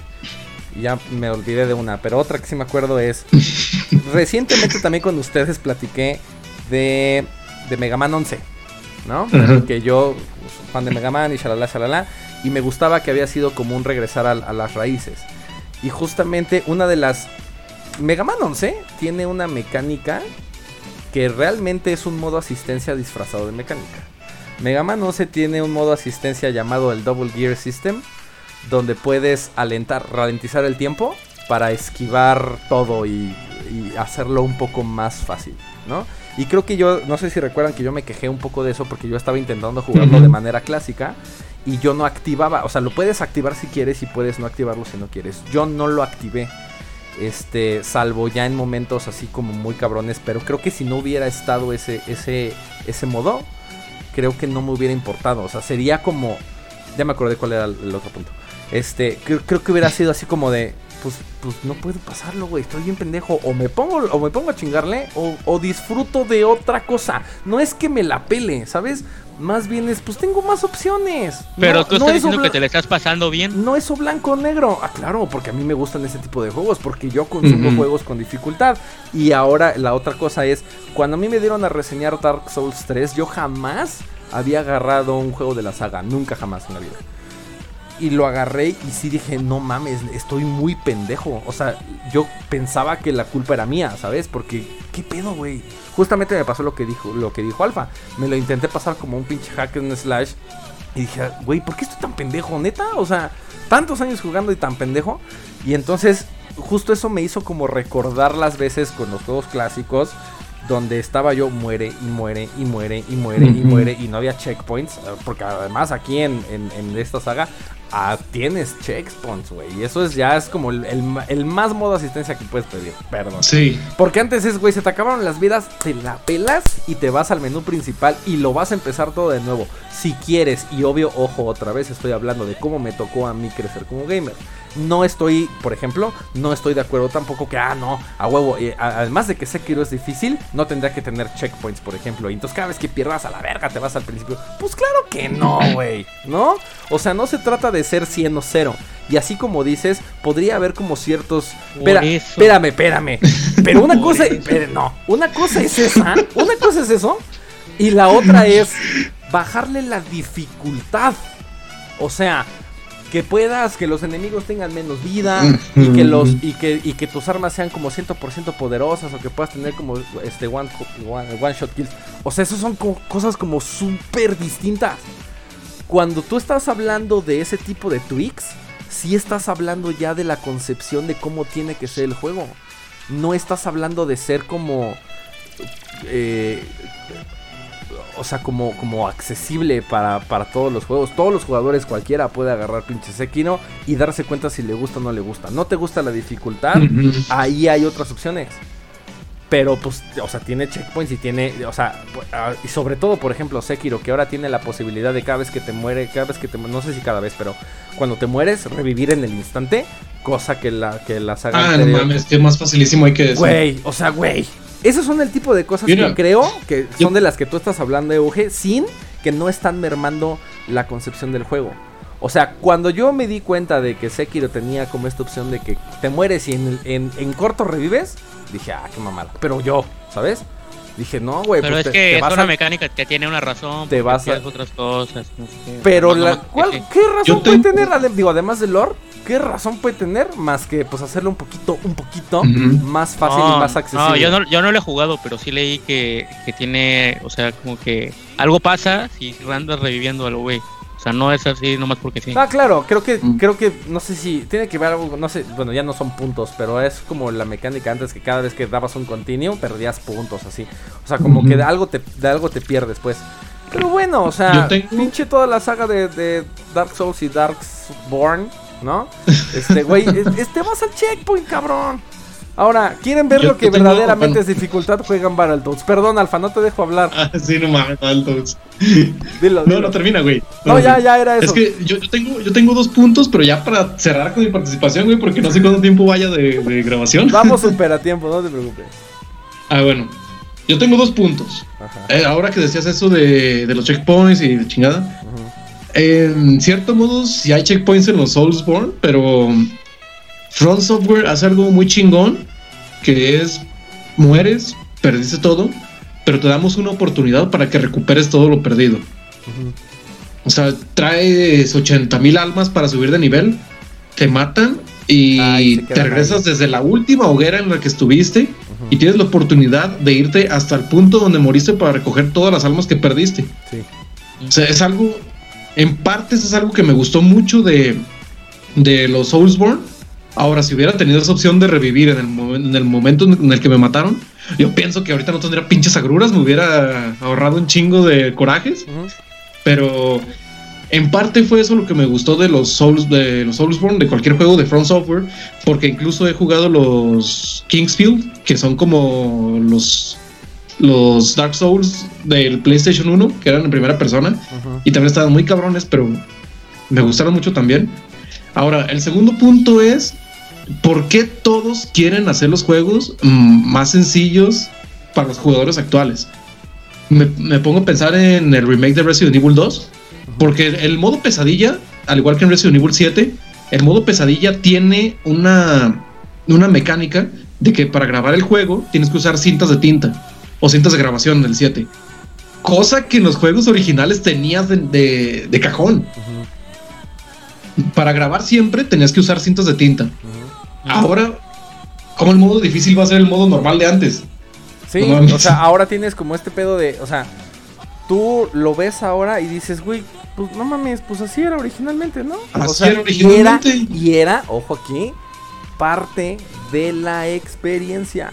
[SPEAKER 1] Ya me olvidé de una, pero otra que sí me acuerdo es. <laughs> recientemente también con ustedes platiqué de, de Mega Man 11, ¿no? Que yo, fan de Mega Man y shalala, shalala. Y me gustaba que había sido como un regresar a, a las raíces. Y justamente una de las. Mega Man 11 tiene una mecánica que realmente es un modo asistencia disfrazado de mecánica. Mega Man 11 tiene un modo asistencia llamado el Double Gear System, donde puedes alentar, ralentizar el tiempo para esquivar todo y, y hacerlo un poco más fácil, ¿no? Y creo que yo, no sé si recuerdan que yo me quejé un poco de eso porque yo estaba intentando jugarlo de manera clásica y yo no activaba, o sea, lo puedes activar si quieres y puedes no activarlo si no quieres. Yo no lo activé. Este, salvo ya en momentos así como muy cabrones. Pero creo que si no hubiera estado ese, ese, ese modo, creo que no me hubiera importado. O sea, sería como. Ya me acordé cuál era el otro punto. Este, creo, creo que hubiera sido así como de. Pues, pues no puedo pasarlo, güey. Estoy bien pendejo. O me pongo, o me pongo a chingarle. O, o disfruto de otra cosa. No es que me la pele, ¿sabes? Más bien es, pues tengo más opciones.
[SPEAKER 2] Pero
[SPEAKER 1] No-
[SPEAKER 2] tú estás
[SPEAKER 1] es
[SPEAKER 2] diciendo que te la estás pasando bien.
[SPEAKER 1] no es o blanco o negro. Ah, claro, porque a mí me gustan ese tipo de juegos, porque yo consumo juegos con dificultad. Y ahora la otra cosa es, cuando a mí me dieron a reseñar Dark Souls 3, yo jamás había agarrado un juego de la saga, nunca jamás en la vida. Y lo agarré y sí dije, no mames, estoy muy pendejo. O sea, yo pensaba que la culpa era mía, ¿sabes? Porque, ¿qué pedo, güey? Justamente me pasó lo que dijo, lo que dijo Alfa. Me lo intenté pasar como un pinche hack en slash. Y dije, güey, ¿por qué estoy tan pendejo, neta? O sea, tantos años jugando y tan pendejo. Y entonces, justo eso me hizo como recordar las veces con los juegos clásicos. Donde estaba yo, muere y muere y muere y muere y muere y no había checkpoints. Porque además aquí en, en- en esta saga ah, tienes checkpoints, güey. Y eso es ya es como el, el más modo asistencia que puedes pedir. Perdón.
[SPEAKER 3] Sí.
[SPEAKER 1] Porque antes es, güey, se te acabaron las vidas, te la pelas y te vas al menú principal y lo vas a empezar todo de nuevo. Si quieres, y obvio, ojo, otra vez estoy hablando de cómo me tocó a mí crecer como gamer. No estoy, por ejemplo, no estoy de acuerdo tampoco que, ah, no, a huevo. eh, a- además de que Sekiro es difícil, no tendría que tener checkpoints, por ejemplo. Y entonces cada vez que pierdas a la verga te vas al principio. Pues claro que no, güey, ¿no? O sea, no se trata de ser 100 o 0. Y así como dices, podría haber como ciertos... Espera, espérame, espérame. Pero una <laughs> cosa, no, una cosa es esa, una cosa es eso, y la otra es bajarle la dificultad. O sea, que puedas, que los enemigos tengan menos vida y que los y que, y que tus armas sean como 100% poderosas o que puedas tener como este one, one, one shot kills. O sea, eso son co- cosas como súper distintas. Cuando tú estás hablando de ese tipo de tweaks, sí estás hablando ya de la concepción de cómo tiene que ser el juego. No estás hablando de ser como. eh, o sea, como, como accesible para, para todos los juegos. Todos los jugadores, cualquiera puede agarrar pinche Sekiro y darse cuenta si le gusta o no le gusta. No te gusta la dificultad, ahí hay otras opciones. Pero pues, o sea, tiene checkpoints y tiene, o sea, y sobre todo, por ejemplo, Sekiro, que ahora tiene la posibilidad de cada vez que te muere, cada vez que te no sé si cada vez, pero cuando te mueres, revivir en el instante, cosa que la, que la saga
[SPEAKER 3] Ah, no mames, que más facilísimo hay que eso.
[SPEAKER 1] Güey, o sea, güey. Esos son el tipo de cosas
[SPEAKER 3] Mira,
[SPEAKER 1] que creo que
[SPEAKER 3] yo-
[SPEAKER 1] son de las que tú estás hablando, Euge, sin que no están mermando la concepción del juego. O sea, cuando yo me di cuenta de que Sekiro tenía como esta opción de que te mueres y en, en, en corto revives, dije, ah, qué mamada. Pero yo, ¿sabes? Dije, no, güey,
[SPEAKER 2] Pero
[SPEAKER 1] pues
[SPEAKER 2] es
[SPEAKER 1] te-
[SPEAKER 2] que
[SPEAKER 1] te
[SPEAKER 2] es una mecánica que tiene una razón.
[SPEAKER 1] Te vas a-
[SPEAKER 2] otras cosas. no sé qué.
[SPEAKER 1] Pero
[SPEAKER 2] No,
[SPEAKER 1] la,
[SPEAKER 2] no,
[SPEAKER 1] ¿cuál-. ¿qué razón puede
[SPEAKER 3] tengo-
[SPEAKER 1] tener? Digo, además de lore, ¿qué razón puede tener más que pues hacerlo un poquito, un poquito más fácil
[SPEAKER 2] no,
[SPEAKER 1] y más accesible?
[SPEAKER 2] No, yo no, yo no lo he jugado, pero sí leí que, que tiene, o sea, como que algo pasa si andas reviviendo algo, güey. O sea, no es así nomás porque sí.
[SPEAKER 1] Ah, claro, creo que,
[SPEAKER 3] Mm.
[SPEAKER 1] creo que, no sé si tiene que ver algo, no sé, bueno, ya no son puntos, pero es como la mecánica antes que cada vez que dabas un continuo perdías puntos, así. O sea, como que de algo te, de algo te pierdes, pues. Pero bueno, o sea,
[SPEAKER 3] tengo-
[SPEAKER 1] pinche toda la saga de, de Dark Souls y Darksborn, ¿no? Este, güey, <laughs> es- es- te vas al checkpoint, cabrón. Ahora, ¿quieren ver
[SPEAKER 3] Yo-
[SPEAKER 1] lo que
[SPEAKER 3] tengo-
[SPEAKER 1] verdaderamente es dificultad? Juegan Battletoads. Perdón, Alfa, no te dejo hablar.
[SPEAKER 3] Ah, sí, no mames, altos.
[SPEAKER 1] Dilo,
[SPEAKER 3] No,
[SPEAKER 1] dilo.
[SPEAKER 3] no termina, güey.
[SPEAKER 1] No, ya, ya era eso.
[SPEAKER 3] Es que yo, yo tengo, yo tengo dos puntos, pero ya para cerrar con mi participación, güey, porque no sé cuánto tiempo vaya de, de grabación.
[SPEAKER 1] Vamos <laughs> super a tiempo, no te preocupes.
[SPEAKER 3] Ah, bueno. Yo tengo dos puntos.
[SPEAKER 1] Ajá.
[SPEAKER 3] Eh, ahora que decías eso de, de los checkpoints y de chingada. En cierto modo, sí hay checkpoints en los Soulsborne, pero Front Software hace algo muy chingón, que es mueres, perdiste todo, pero te damos una oportunidad para que recuperes todo lo perdido. O sea, traes 80 mil almas para subir de nivel, te matan y
[SPEAKER 1] Ay,
[SPEAKER 3] te regresas
[SPEAKER 1] ahí.
[SPEAKER 3] desde la última hoguera en la que estuviste y tienes la oportunidad de irte hasta el punto donde moriste para recoger todas las almas que perdiste.
[SPEAKER 1] Sí.
[SPEAKER 3] O sea, es algo, en partes es algo que me gustó mucho de, de los Soulsborne. Ahora, si hubiera tenido esa opción de revivir en el, en el momento en el que me mataron, yo pienso que ahorita no tendría pinches agruras, me hubiera ahorrado un chingo de corajes. Pero En parte fue eso lo que me gustó de los Souls, de los Soulsborne, de cualquier juego de Front Software, porque incluso he jugado los Kingsfield, que son como los los Dark Souls del PlayStation 1, que eran en primera persona, y también estaban muy cabrones, pero me gustaron mucho también. Ahora, el segundo punto es, ¿por qué todos quieren hacer los juegos mm, más sencillos para los jugadores actuales? Me, me pongo a pensar en el remake de Resident Evil 2, porque el modo pesadilla, al igual que en Resident Evil 7, el modo pesadilla tiene una, una mecánica de que para grabar el juego tienes que usar cintas de tinta o cintas de grabación del 7. Cosa que en los juegos originales tenías de, de- de cajón. Para grabar siempre tenías que usar cintas de tinta. Ahora, ¿cómo el modo difícil va a ser el modo normal de antes?
[SPEAKER 1] Sí,
[SPEAKER 3] No
[SPEAKER 1] o sea, ahora tienes como este pedo de, o sea, tú lo ves ahora y dices, güey, pues no mames, pues así era originalmente, ¿no? o
[SPEAKER 3] Así
[SPEAKER 1] sea,
[SPEAKER 3] era
[SPEAKER 1] y
[SPEAKER 3] originalmente.
[SPEAKER 1] era, y era, ojo aquí, parte de la experiencia.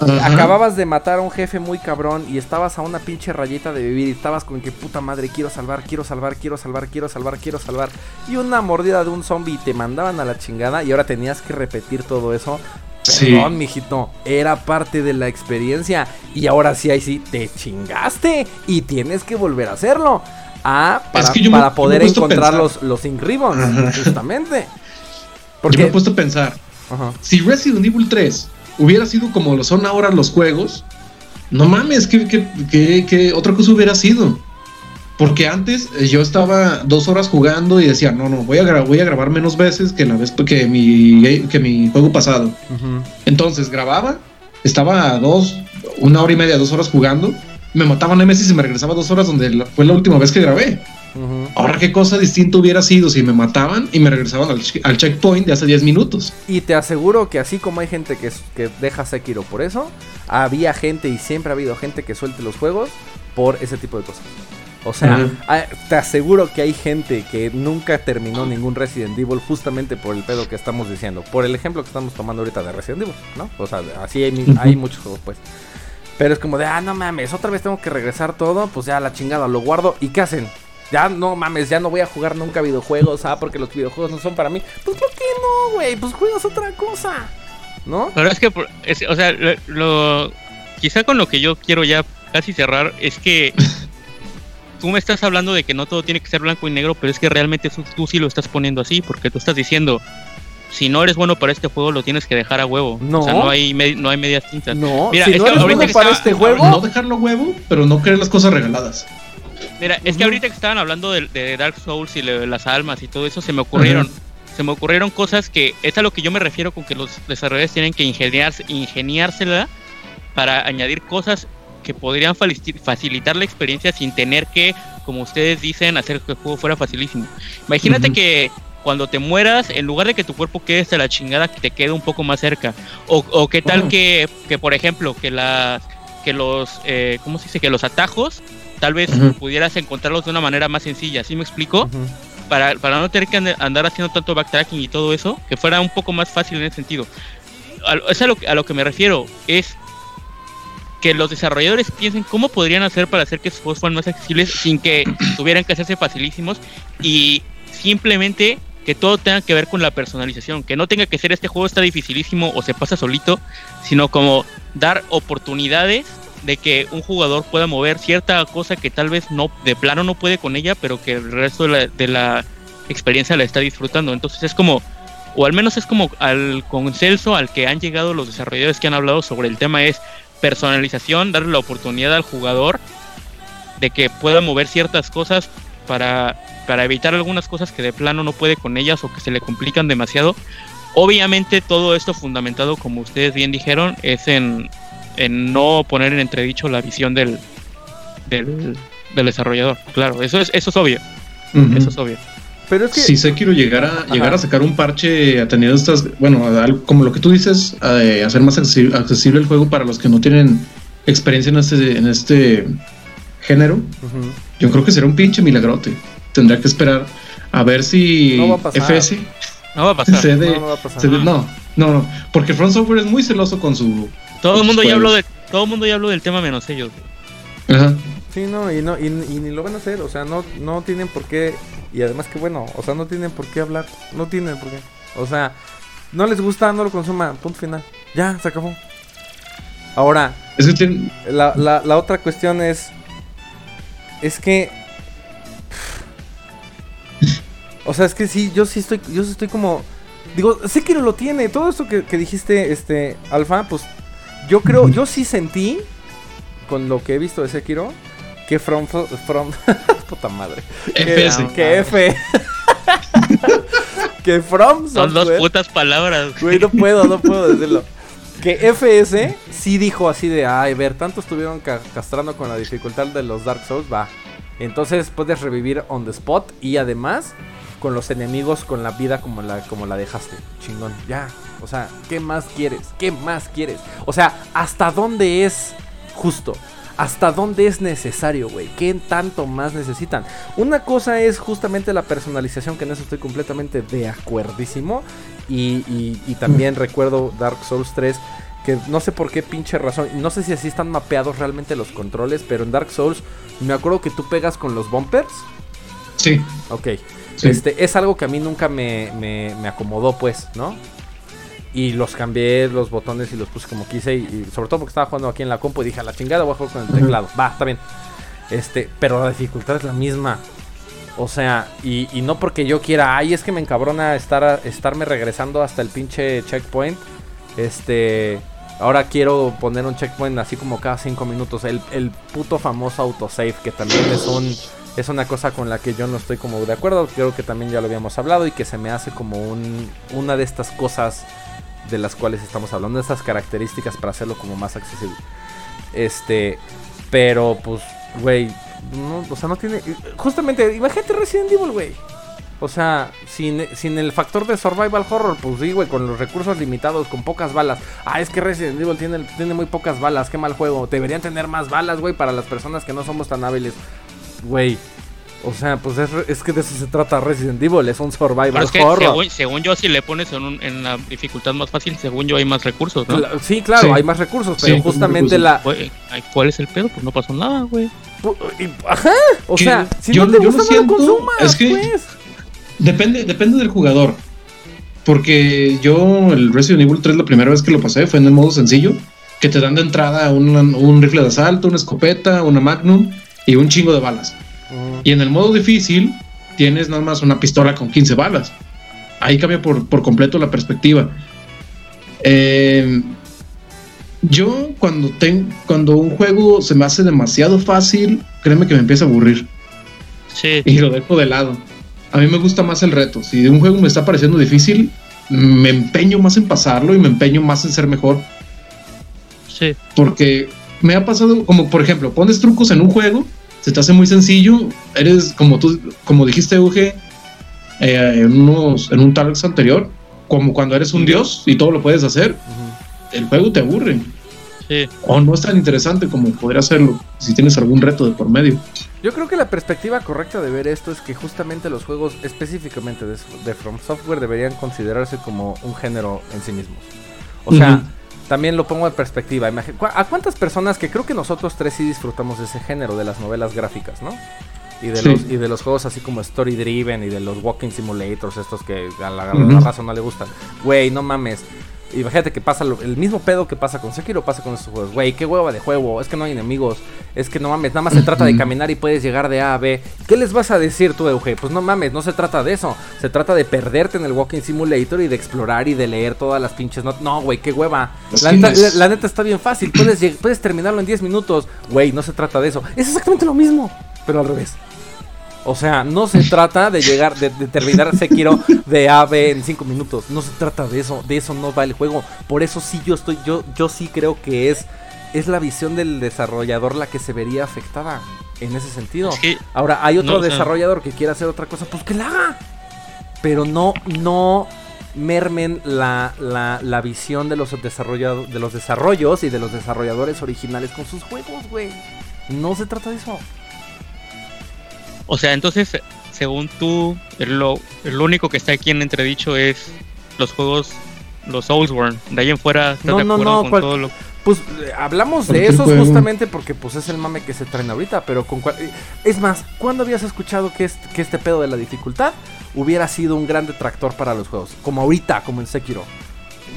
[SPEAKER 3] Ajá.
[SPEAKER 1] Acababas de matar a un jefe muy cabrón y estabas a una pinche rayita de vivir y estabas con que puta madre, quiero salvar, quiero salvar, quiero salvar, quiero salvar, quiero salvar. Y una mordida de un zombie y te mandaban a la chingada y ahora tenías que repetir todo eso.
[SPEAKER 3] Sí.
[SPEAKER 1] Perdón, mijito, era parte de la experiencia y ahora sí, ahí sí, te chingaste y tienes que volver a hacerlo. Ah, para,
[SPEAKER 3] Es que yo me-
[SPEAKER 1] para
[SPEAKER 3] yo me
[SPEAKER 1] poder encontrar los, los Ink Ribbons, justamente.
[SPEAKER 3] Yo
[SPEAKER 1] Porque...
[SPEAKER 3] me he puesto a pensar,
[SPEAKER 1] Ajá.
[SPEAKER 3] si Resident Evil 3 hubiera sido como lo son ahora los juegos, no mames, ¿qué, qué, qué- qué otra cosa hubiera sido? Porque antes eh, yo estaba dos horas jugando y decía, no, no, voy a, voy a grabar menos veces que la vez que mi, que mi juego pasado. Entonces grababa, estaba dos, una hora y media, dos horas jugando, me mataban Nemesis y me regresaba dos horas donde fue la última vez que grabé. Ahora, qué cosa distinta hubiera sido si me mataban y me regresaban al, che- al checkpoint de hace 10 minutos.
[SPEAKER 1] Y te aseguro que así como hay gente que, que deja Sekiro por eso, había gente y siempre ha habido gente que suelte los juegos por ese tipo de cosas. O sea, ah, te aseguro que hay gente que nunca terminó ningún Resident Evil justamente por el pedo que estamos diciendo. Por el ejemplo que estamos tomando ahorita de Resident Evil, ¿no? O sea, así hay, hay muchos juegos, pues. Pero es como de, ah, no mames, otra vez tengo que regresar todo, pues ya la chingada, lo guardo. ¿Y qué hacen? Ya no mames, ya no voy a jugar nunca videojuegos, ah, porque los videojuegos no son para mí. Pues ¿por qué no, güey? Pues juegas otra cosa. ¿No?
[SPEAKER 2] Pero es que, por- es- o sea, lo, lo- quizá con lo que yo quiero ya casi cerrar es que <laughs> tú me estás hablando de que no todo tiene que ser blanco y negro, pero es que realmente tú, tú sí lo estás poniendo así, porque tú estás diciendo, si no eres bueno para este juego, lo tienes que dejar a huevo.
[SPEAKER 1] No.
[SPEAKER 2] O sea, no hay, me- no hay medias tintas.
[SPEAKER 1] No,
[SPEAKER 2] Mira,
[SPEAKER 1] si
[SPEAKER 2] es
[SPEAKER 1] no
[SPEAKER 2] que
[SPEAKER 1] eres bueno para
[SPEAKER 2] estaba-
[SPEAKER 1] este juego,
[SPEAKER 3] No dejarlo huevo, pero no querer las cosas regaladas.
[SPEAKER 2] Mira, es que ahorita que estaban hablando de, de Dark Souls y las almas y todo eso, se me ocurrieron, se me ocurrieron cosas que es a lo que yo me refiero con que los desarrolladores tienen que ingeniarse, ingeniársela para añadir cosas que podrían facilitar la experiencia sin tener que, como ustedes dicen, hacer que el juego fuera facilísimo. Imagínate que cuando te mueras, en lugar de que tu cuerpo quede hasta la chingada, que te quede un poco más cerca. O, o qué tal que, que, por ejemplo, que las que los, eh, ¿cómo se dice? Que los atajos, tal vez pudieras encontrarlos de una manera más sencilla. ¿Sí me explico? Para, para no tener que and- andar haciendo tanto backtracking y todo eso, que fuera un poco más fácil en ese sentido. A, es a lo, que- a lo que me refiero, es que los desarrolladores piensen cómo podrían hacer para hacer que sus juegos fueran más accesibles sin que <clears throat> tuvieran que hacerse facilísimos y simplemente que todo tenga que ver con la personalización, que no tenga que ser este juego está dificilísimo o se pasa solito, sino como dar oportunidades de que un jugador pueda mover cierta cosa que tal vez no de plano no puede con ella, pero que el resto de la, de la experiencia la está disfrutando. Entonces es como, o al menos es como al consenso al que han llegado los desarrolladores que han hablado sobre el tema es personalización, darle la oportunidad al jugador de que pueda mover ciertas cosas para, para evitar algunas cosas que de plano no puede con ellas o que se le complican demasiado. Obviamente todo esto fundamentado, como ustedes bien dijeron, es en, en no poner en entredicho la visión del, del, del desarrollador. Claro, eso es, eso es obvio, eso es obvio.
[SPEAKER 1] Pero es que.
[SPEAKER 3] Si Sekiro llegara,
[SPEAKER 1] Ajá.
[SPEAKER 3] llegar a sacar un parche atendiendo estas, bueno, al- como lo que tú dices, eh, hacer más accesi- accesible el juego para los que no tienen experiencia en este, en este género, yo creo que será un pinche milagrote. Tendrá que esperar a ver si
[SPEAKER 1] No va a pasar.
[SPEAKER 3] FS
[SPEAKER 2] No va a pasar.
[SPEAKER 3] cede-
[SPEAKER 1] No, no va a pasar.
[SPEAKER 3] cede- no, no, no, porque Front Software es muy celoso con su
[SPEAKER 2] Todo el mundo ya
[SPEAKER 3] Pues-
[SPEAKER 2] habló de, todo el mundo ya habló del tema menos ellos.
[SPEAKER 3] Ajá.
[SPEAKER 1] Sí, no, y no, y, y ni lo van a hacer, o sea, no, no tienen por qué, y además que bueno, o sea, no tienen por qué hablar, no tienen por qué, o sea, no les gusta, no lo consuman, punto final, ya, se acabó. Ahora,
[SPEAKER 3] Es que tienen-
[SPEAKER 1] la, la, la otra cuestión es, es que, o sea, es que sí, yo sí estoy, yo sí estoy como, digo, sé que lo tiene, todo esto que, que dijiste, este, Alfa, pues, yo creo, yo sí sentí, con lo que he visto de Sekiro, que From, From, <laughs> puta madre, que, que F, <laughs> que From
[SPEAKER 2] Son dos putas palabras.
[SPEAKER 1] Güey, no puedo, no puedo decirlo. <laughs> Que FS sí dijo así de, ay, ver, tanto estuvieron ca- castrando con la dificultad de los Dark Souls, va. Entonces puedes revivir on the spot y además con los enemigos con la vida como la, como la dejaste. Chingón, ya. O sea, ¿qué más quieres? ¿Qué más quieres? O sea, ¿hasta dónde es justo? ¿Hasta dónde es necesario, güey? ¿Qué tanto más necesitan? Una cosa es justamente la personalización, que en eso estoy completamente de acuerdísimo. Y, y- y también recuerdo Dark Souls 3, que no sé por qué pinche razón, no sé si así están mapeados realmente los controles, pero en Dark Souls me acuerdo que tú pegas con los bumpers.
[SPEAKER 3] Sí.
[SPEAKER 1] Ok.
[SPEAKER 3] Sí.
[SPEAKER 1] Este, es algo que a mí nunca me, me- me acomodó, pues, ¿no? Y los cambié los botones y los puse como quise. Y, y sobre todo porque estaba jugando aquí en la compu y dije, a la chingada voy a jugar con el teclado. Va, está bien. Este, pero la dificultad es la misma. O sea, y, y no porque yo quiera, ay, es que me encabrona estar, estarme regresando hasta el pinche checkpoint. Este, ahora quiero poner un checkpoint así como cada cinco minutos. El, el puto famoso autosave, que también es un, es una cosa con la que yo no estoy como de acuerdo. Creo que también ya lo habíamos hablado y que se me hace como un, una de estas cosas de las cuales estamos hablando, de estas características para hacerlo como más accesible. Este, pero pues, güey, no, o sea, no tiene. Justamente, imagínate Resident Evil, güey. O sea, sin, sin el factor de survival horror, pues sí, güey, con los recursos limitados, con pocas balas. Ah, es que Resident Evil tiene, tiene muy pocas balas, qué mal juego. Deberían tener más balas, güey, para las personas que no somos tan hábiles. Güey, o sea, pues es, es que de eso se trata Resident Evil, es un survival
[SPEAKER 2] es que
[SPEAKER 1] horror.
[SPEAKER 2] según, según yo, si le pones en, un- en la dificultad más fácil, según yo hay más recursos, ¿no?
[SPEAKER 1] Sí, claro,
[SPEAKER 3] Sí.
[SPEAKER 1] hay más recursos, pero justamente
[SPEAKER 3] recursos.
[SPEAKER 1] la.
[SPEAKER 2] ¿Cuál es el pedo? Pues no pasó nada, güey.
[SPEAKER 1] Ajá, o sea, si
[SPEAKER 3] yo-
[SPEAKER 1] no te
[SPEAKER 3] yo lo
[SPEAKER 1] gusta, no lo
[SPEAKER 3] siento,
[SPEAKER 1] consumas,
[SPEAKER 3] es que-
[SPEAKER 1] pues.
[SPEAKER 3] Depende, depende del jugador. Porque yo, el Resident Evil 3, la primera vez que lo pasé fue en el modo sencillo. Que te dan de entrada un rifle de asalto, una escopeta, una magnum y un chingo de balas. Y en el modo difícil tienes nada más una pistola con 15 balas. Ahí cambia por, por completo la perspectiva. Eh, yo cuando, ten- cuando un juego se me hace demasiado fácil, créeme que me empieza a aburrir
[SPEAKER 2] Sí,
[SPEAKER 3] y lo dejo de lado. A mí me gusta más el reto. Si un juego me está pareciendo difícil, me empeño más en pasarlo y me empeño más en ser mejor.
[SPEAKER 2] sí.
[SPEAKER 3] Porque me ha pasado, como por ejemplo, pones trucos en un juego, se te hace muy sencillo, eres como tú, como dijiste, Euge, eh, en, unos, en un Talks anterior, como cuando eres un dios y todo lo puedes hacer, el juego te aburre.
[SPEAKER 2] Sí,
[SPEAKER 3] O no es tan interesante como podría serlo si tienes algún reto de por medio.
[SPEAKER 1] Yo creo que la perspectiva correcta de ver esto es que justamente los juegos específicamente de, de From Software deberían considerarse como un género en sí mismos. O sea. También lo pongo en perspectiva. Imagi- ¿cu- ¿A cuántas personas que creo que nosotros tres sí disfrutamos de ese género de las novelas gráficas, ¿no? Y de,
[SPEAKER 3] Sí.
[SPEAKER 1] los, y de los juegos así como Story Driven y de los Walking Simulators, estos que a la, a la raza no le gustan. Güey, no mames. Imagínate que pasa lo- el mismo pedo que pasa con Sekiro pasa con estos juegos. Güey, qué hueva de juego. Es que no hay enemigos. Es que no mames. Nada más se trata de caminar y puedes llegar de A a B. ¿Qué les vas a decir tú, Euge? Pues no mames, no se trata de eso. Se trata de perderte en el Walking Simulator y de explorar y de leer todas las pinches notas. No, güey, qué hueva. La neta, la- la neta está bien fácil. Puedes, puedes terminarlo en 10 minutos. Güey, no se trata de eso. Es exactamente lo mismo, pero al revés. O sea, no se trata de llegar, de, de terminar Sekiro de A B en 5 minutos. No se trata de eso, de eso no va el juego. Por eso sí yo estoy, yo, yo sí creo que es, es la visión del desarrollador la que se vería afectada en ese sentido.
[SPEAKER 2] Es que-
[SPEAKER 1] Ahora, hay otro
[SPEAKER 2] no,
[SPEAKER 1] desarrollador que quiera hacer otra cosa, pues que la haga. Pero no, no mermen la, la, la visión de los, desarrollado- de los desarrollos y de los desarrolladores originales con sus juegos, güey. No se trata de eso.
[SPEAKER 2] O sea, entonces, según tú, lo, lo único que está aquí en entredicho es los juegos, los Soulsborne. De ahí en fuera, ¿estás
[SPEAKER 1] No,
[SPEAKER 2] de
[SPEAKER 1] no,
[SPEAKER 2] acuerdo
[SPEAKER 1] no,
[SPEAKER 2] con
[SPEAKER 1] cual-
[SPEAKER 2] todo lo
[SPEAKER 1] Pues eh, hablamos de esos
[SPEAKER 3] juego.
[SPEAKER 1] justamente porque pues es el mame que se traen ahorita, pero con cual... eh, Es más, ¿cuándo habías escuchado que este, que este pedo de la dificultad hubiera sido un gran detractor para los juegos? Como ahorita, como en Sekiro.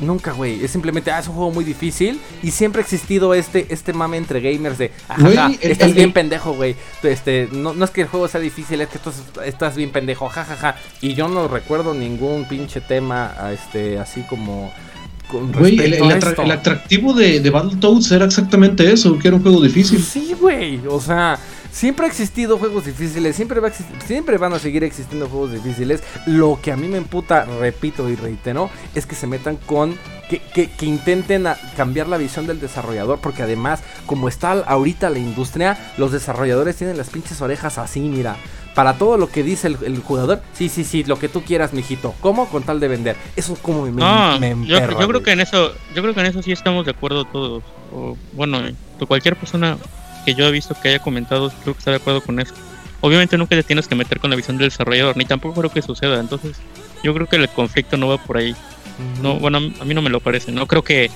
[SPEAKER 1] Nunca, güey. Es simplemente, ah, es un juego muy difícil. Y siempre ha existido este, este mame entre gamers de, ajá, estás
[SPEAKER 3] el-
[SPEAKER 1] bien
[SPEAKER 3] el-
[SPEAKER 1] pendejo, güey. Este, no, no es que el juego sea difícil, es que tú estás bien pendejo, jajaja. Y yo no recuerdo ningún pinche tema, a este, así como.
[SPEAKER 3] Güey, atra- el atractivo de, de Battletoads era exactamente eso, que era un juego difícil.
[SPEAKER 1] Sí, güey. O sea, siempre ha existido juegos difíciles. Siempre, va a existir- siempre van a seguir existiendo juegos difíciles. Lo que a mí me emputa, repito y reitero, es que se metan con. Que, que- que intenten cambiar la visión del desarrollador. Porque además, como está ahorita la industria, los desarrolladores tienen las pinches orejas así, mira. Para todo lo que dice el, el jugador, sí, sí, sí, lo que tú quieras, mijito. ¿Cómo? Con tal de vender. Eso es como me,
[SPEAKER 2] No,
[SPEAKER 1] me
[SPEAKER 2] yo,
[SPEAKER 1] emperra,
[SPEAKER 2] yo creo que en eso, yo creo que en eso sí estamos de acuerdo todos. O, bueno, cualquier persona que yo he visto que haya comentado, creo que está de acuerdo con eso. Obviamente nunca te tienes que meter con la visión del desarrollador, ni tampoco creo que suceda. Entonces, yo creo que el conflicto no va por ahí. No, bueno, a mí no me lo parece. No creo que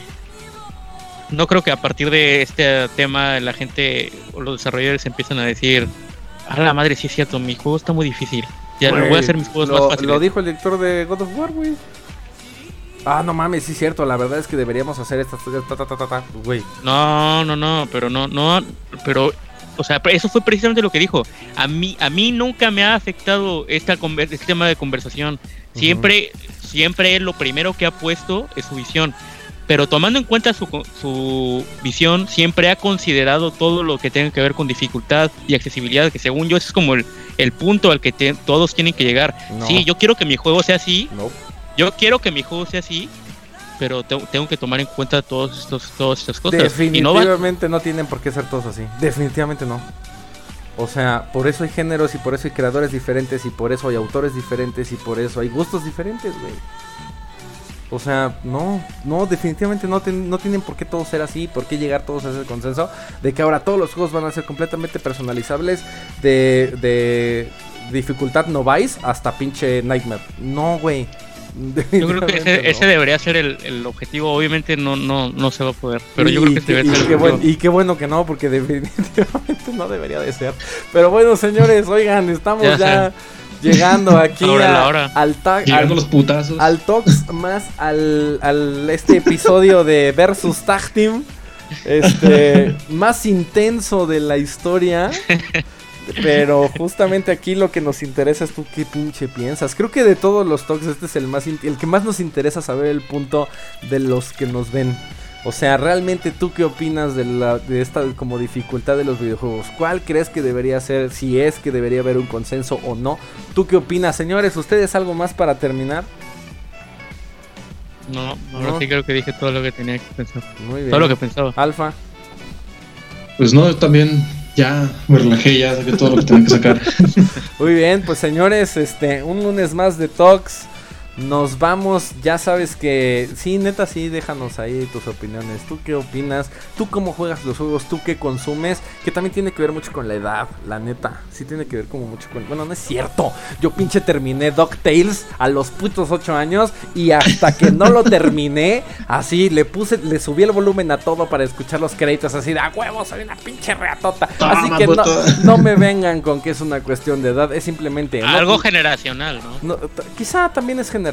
[SPEAKER 2] no creo que a partir de este tema la gente o los desarrolladores empiezan a decir, a la madre, sí es cierto, mi juego está muy difícil. Ya
[SPEAKER 1] Güey,
[SPEAKER 2] voy a hacer mis juegos
[SPEAKER 1] lo,
[SPEAKER 2] más fáciles.
[SPEAKER 1] Lo dijo el director de God of War, güey. Ah, no mames, sí es cierto. La verdad es que deberíamos hacer estas. Ta, ta, ta, ta, ta, güey.
[SPEAKER 2] No, no, no, pero no, no, pero, o sea, eso fue precisamente lo que dijo. A mí, a mí nunca me ha afectado esta este tema de conversación. Siempre, siempre él lo primero que ha puesto es su visión. Pero tomando en cuenta su, su visión, siempre ha considerado todo lo que tenga que ver con dificultad y accesibilidad, que según yo ese es como el, el punto al que te- todos tienen que llegar.
[SPEAKER 1] No.
[SPEAKER 2] Sí, yo quiero que mi juego sea así,
[SPEAKER 1] No.
[SPEAKER 2] Yo quiero que mi juego sea así, pero te- tengo que tomar en cuenta todos estos, todas estas cosas. Y no va,
[SPEAKER 1] Definitivamente no, tienen por qué ser todos así. Definitivamente no. O sea, por eso hay géneros y por eso hay creadores diferentes y por eso hay autores diferentes y por eso hay gustos diferentes, güey. O sea, no, no, definitivamente no, no tienen por qué todos ser así, por qué llegar todos a ese consenso de que ahora todos los juegos van a ser completamente personalizables de, de dificultad no vais hasta pinche Nightmare. No, güey. <laughs>
[SPEAKER 2] Yo creo que ese, debería ser el, el objetivo. Obviamente no, no, no se va a poder, pero yo creo que
[SPEAKER 1] qué-
[SPEAKER 2] debería
[SPEAKER 1] y
[SPEAKER 2] ser
[SPEAKER 1] qué
[SPEAKER 2] el
[SPEAKER 1] buen-
[SPEAKER 2] objetivo.
[SPEAKER 1] y qué bueno que no, porque <laughs> definitivamente no debería de ser. Pero bueno, señores, oigan, estamos
[SPEAKER 2] Ya
[SPEAKER 1] ya, llegando aquí
[SPEAKER 2] Ahora
[SPEAKER 1] a-
[SPEAKER 2] la hora.
[SPEAKER 1] al tag.
[SPEAKER 3] Llegando
[SPEAKER 1] Al,
[SPEAKER 3] los putazos.
[SPEAKER 1] al Tox más al, al este episodio de Versus Tag Team. Este <laughs> más intenso de la historia. Pero justamente aquí lo que nos interesa es tú qué pinche piensas. Creo que de todos los talks este es el más el que más nos interesa saber el punto de los que nos ven. O sea, realmente tú qué opinas de la de esta como dificultad de los videojuegos? ¿Cuál crees que debería ser si es que debería haber un consenso o no? ¿Tú qué opinas, señores? ¿Ustedes algo más para terminar?
[SPEAKER 2] No, ahora
[SPEAKER 1] No.
[SPEAKER 2] sí creo que dije todo lo que tenía que pensar.
[SPEAKER 1] Muy bien.
[SPEAKER 2] Todo lo que pensaba.
[SPEAKER 1] Alfa.
[SPEAKER 3] Pues no, yo también ya me relajé, ya saqué todo lo que tenía que sacar. <laughs>
[SPEAKER 1] Muy bien, pues señores, este, un lunes más de Talks. Nos vamos, ya sabes que sí, neta, sí, déjanos ahí tus opiniones. ¿Tú qué opinas? ¿Tú cómo juegas los juegos? ¿Tú qué consumes? Que también tiene que ver mucho con la edad, la neta. Sí tiene que ver como mucho con... Bueno, no es cierto. Yo pinche terminé DuckTales a los putos 8 años y hasta que no lo terminé, así le puse, le subí el volumen a todo para escuchar los créditos así de a huevo, soy una pinche reatota. Así que no, no me vengan con que es una cuestión de edad, es simplemente... no-
[SPEAKER 2] Algo generacional, ¿no?
[SPEAKER 1] no, quizá también es generacional.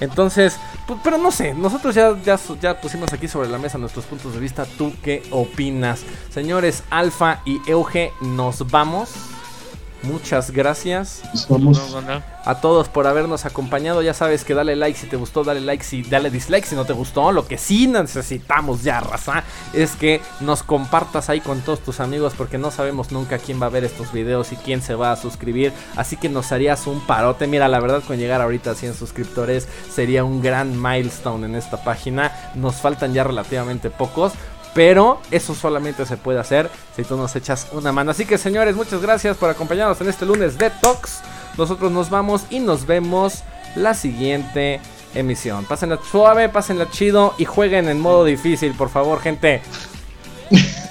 [SPEAKER 1] Entonces, pu- pero no sé, nosotros ya, ya, ya pusimos aquí sobre la mesa nuestros puntos de vista. ¿Tú qué opinas? Señores Alfa y Euge, nos vamos. Muchas gracias
[SPEAKER 3] vamos.
[SPEAKER 1] A todos por habernos acompañado. Ya sabes que dale like si te gustó, dale like si dale dislike si no te gustó. Lo que sí necesitamos ya, raza, es que nos compartas ahí con todos tus amigos porque no sabemos nunca quién va a ver estos videos y quién se va a suscribir. Así que nos harías un parote. Mira, la verdad con llegar ahorita a 100 suscriptores sería un gran milestone en esta página. Nos faltan ya relativamente pocos. Pero eso solamente se puede hacer si tú nos echas una mano. Así que señores, muchas gracias por acompañarnos en este lunes de Talks. Nosotros nos vamos y nos vemos la siguiente emisión. Pásenla suave, pásenla chido y jueguen en modo difícil, por favor, gente. <laughs>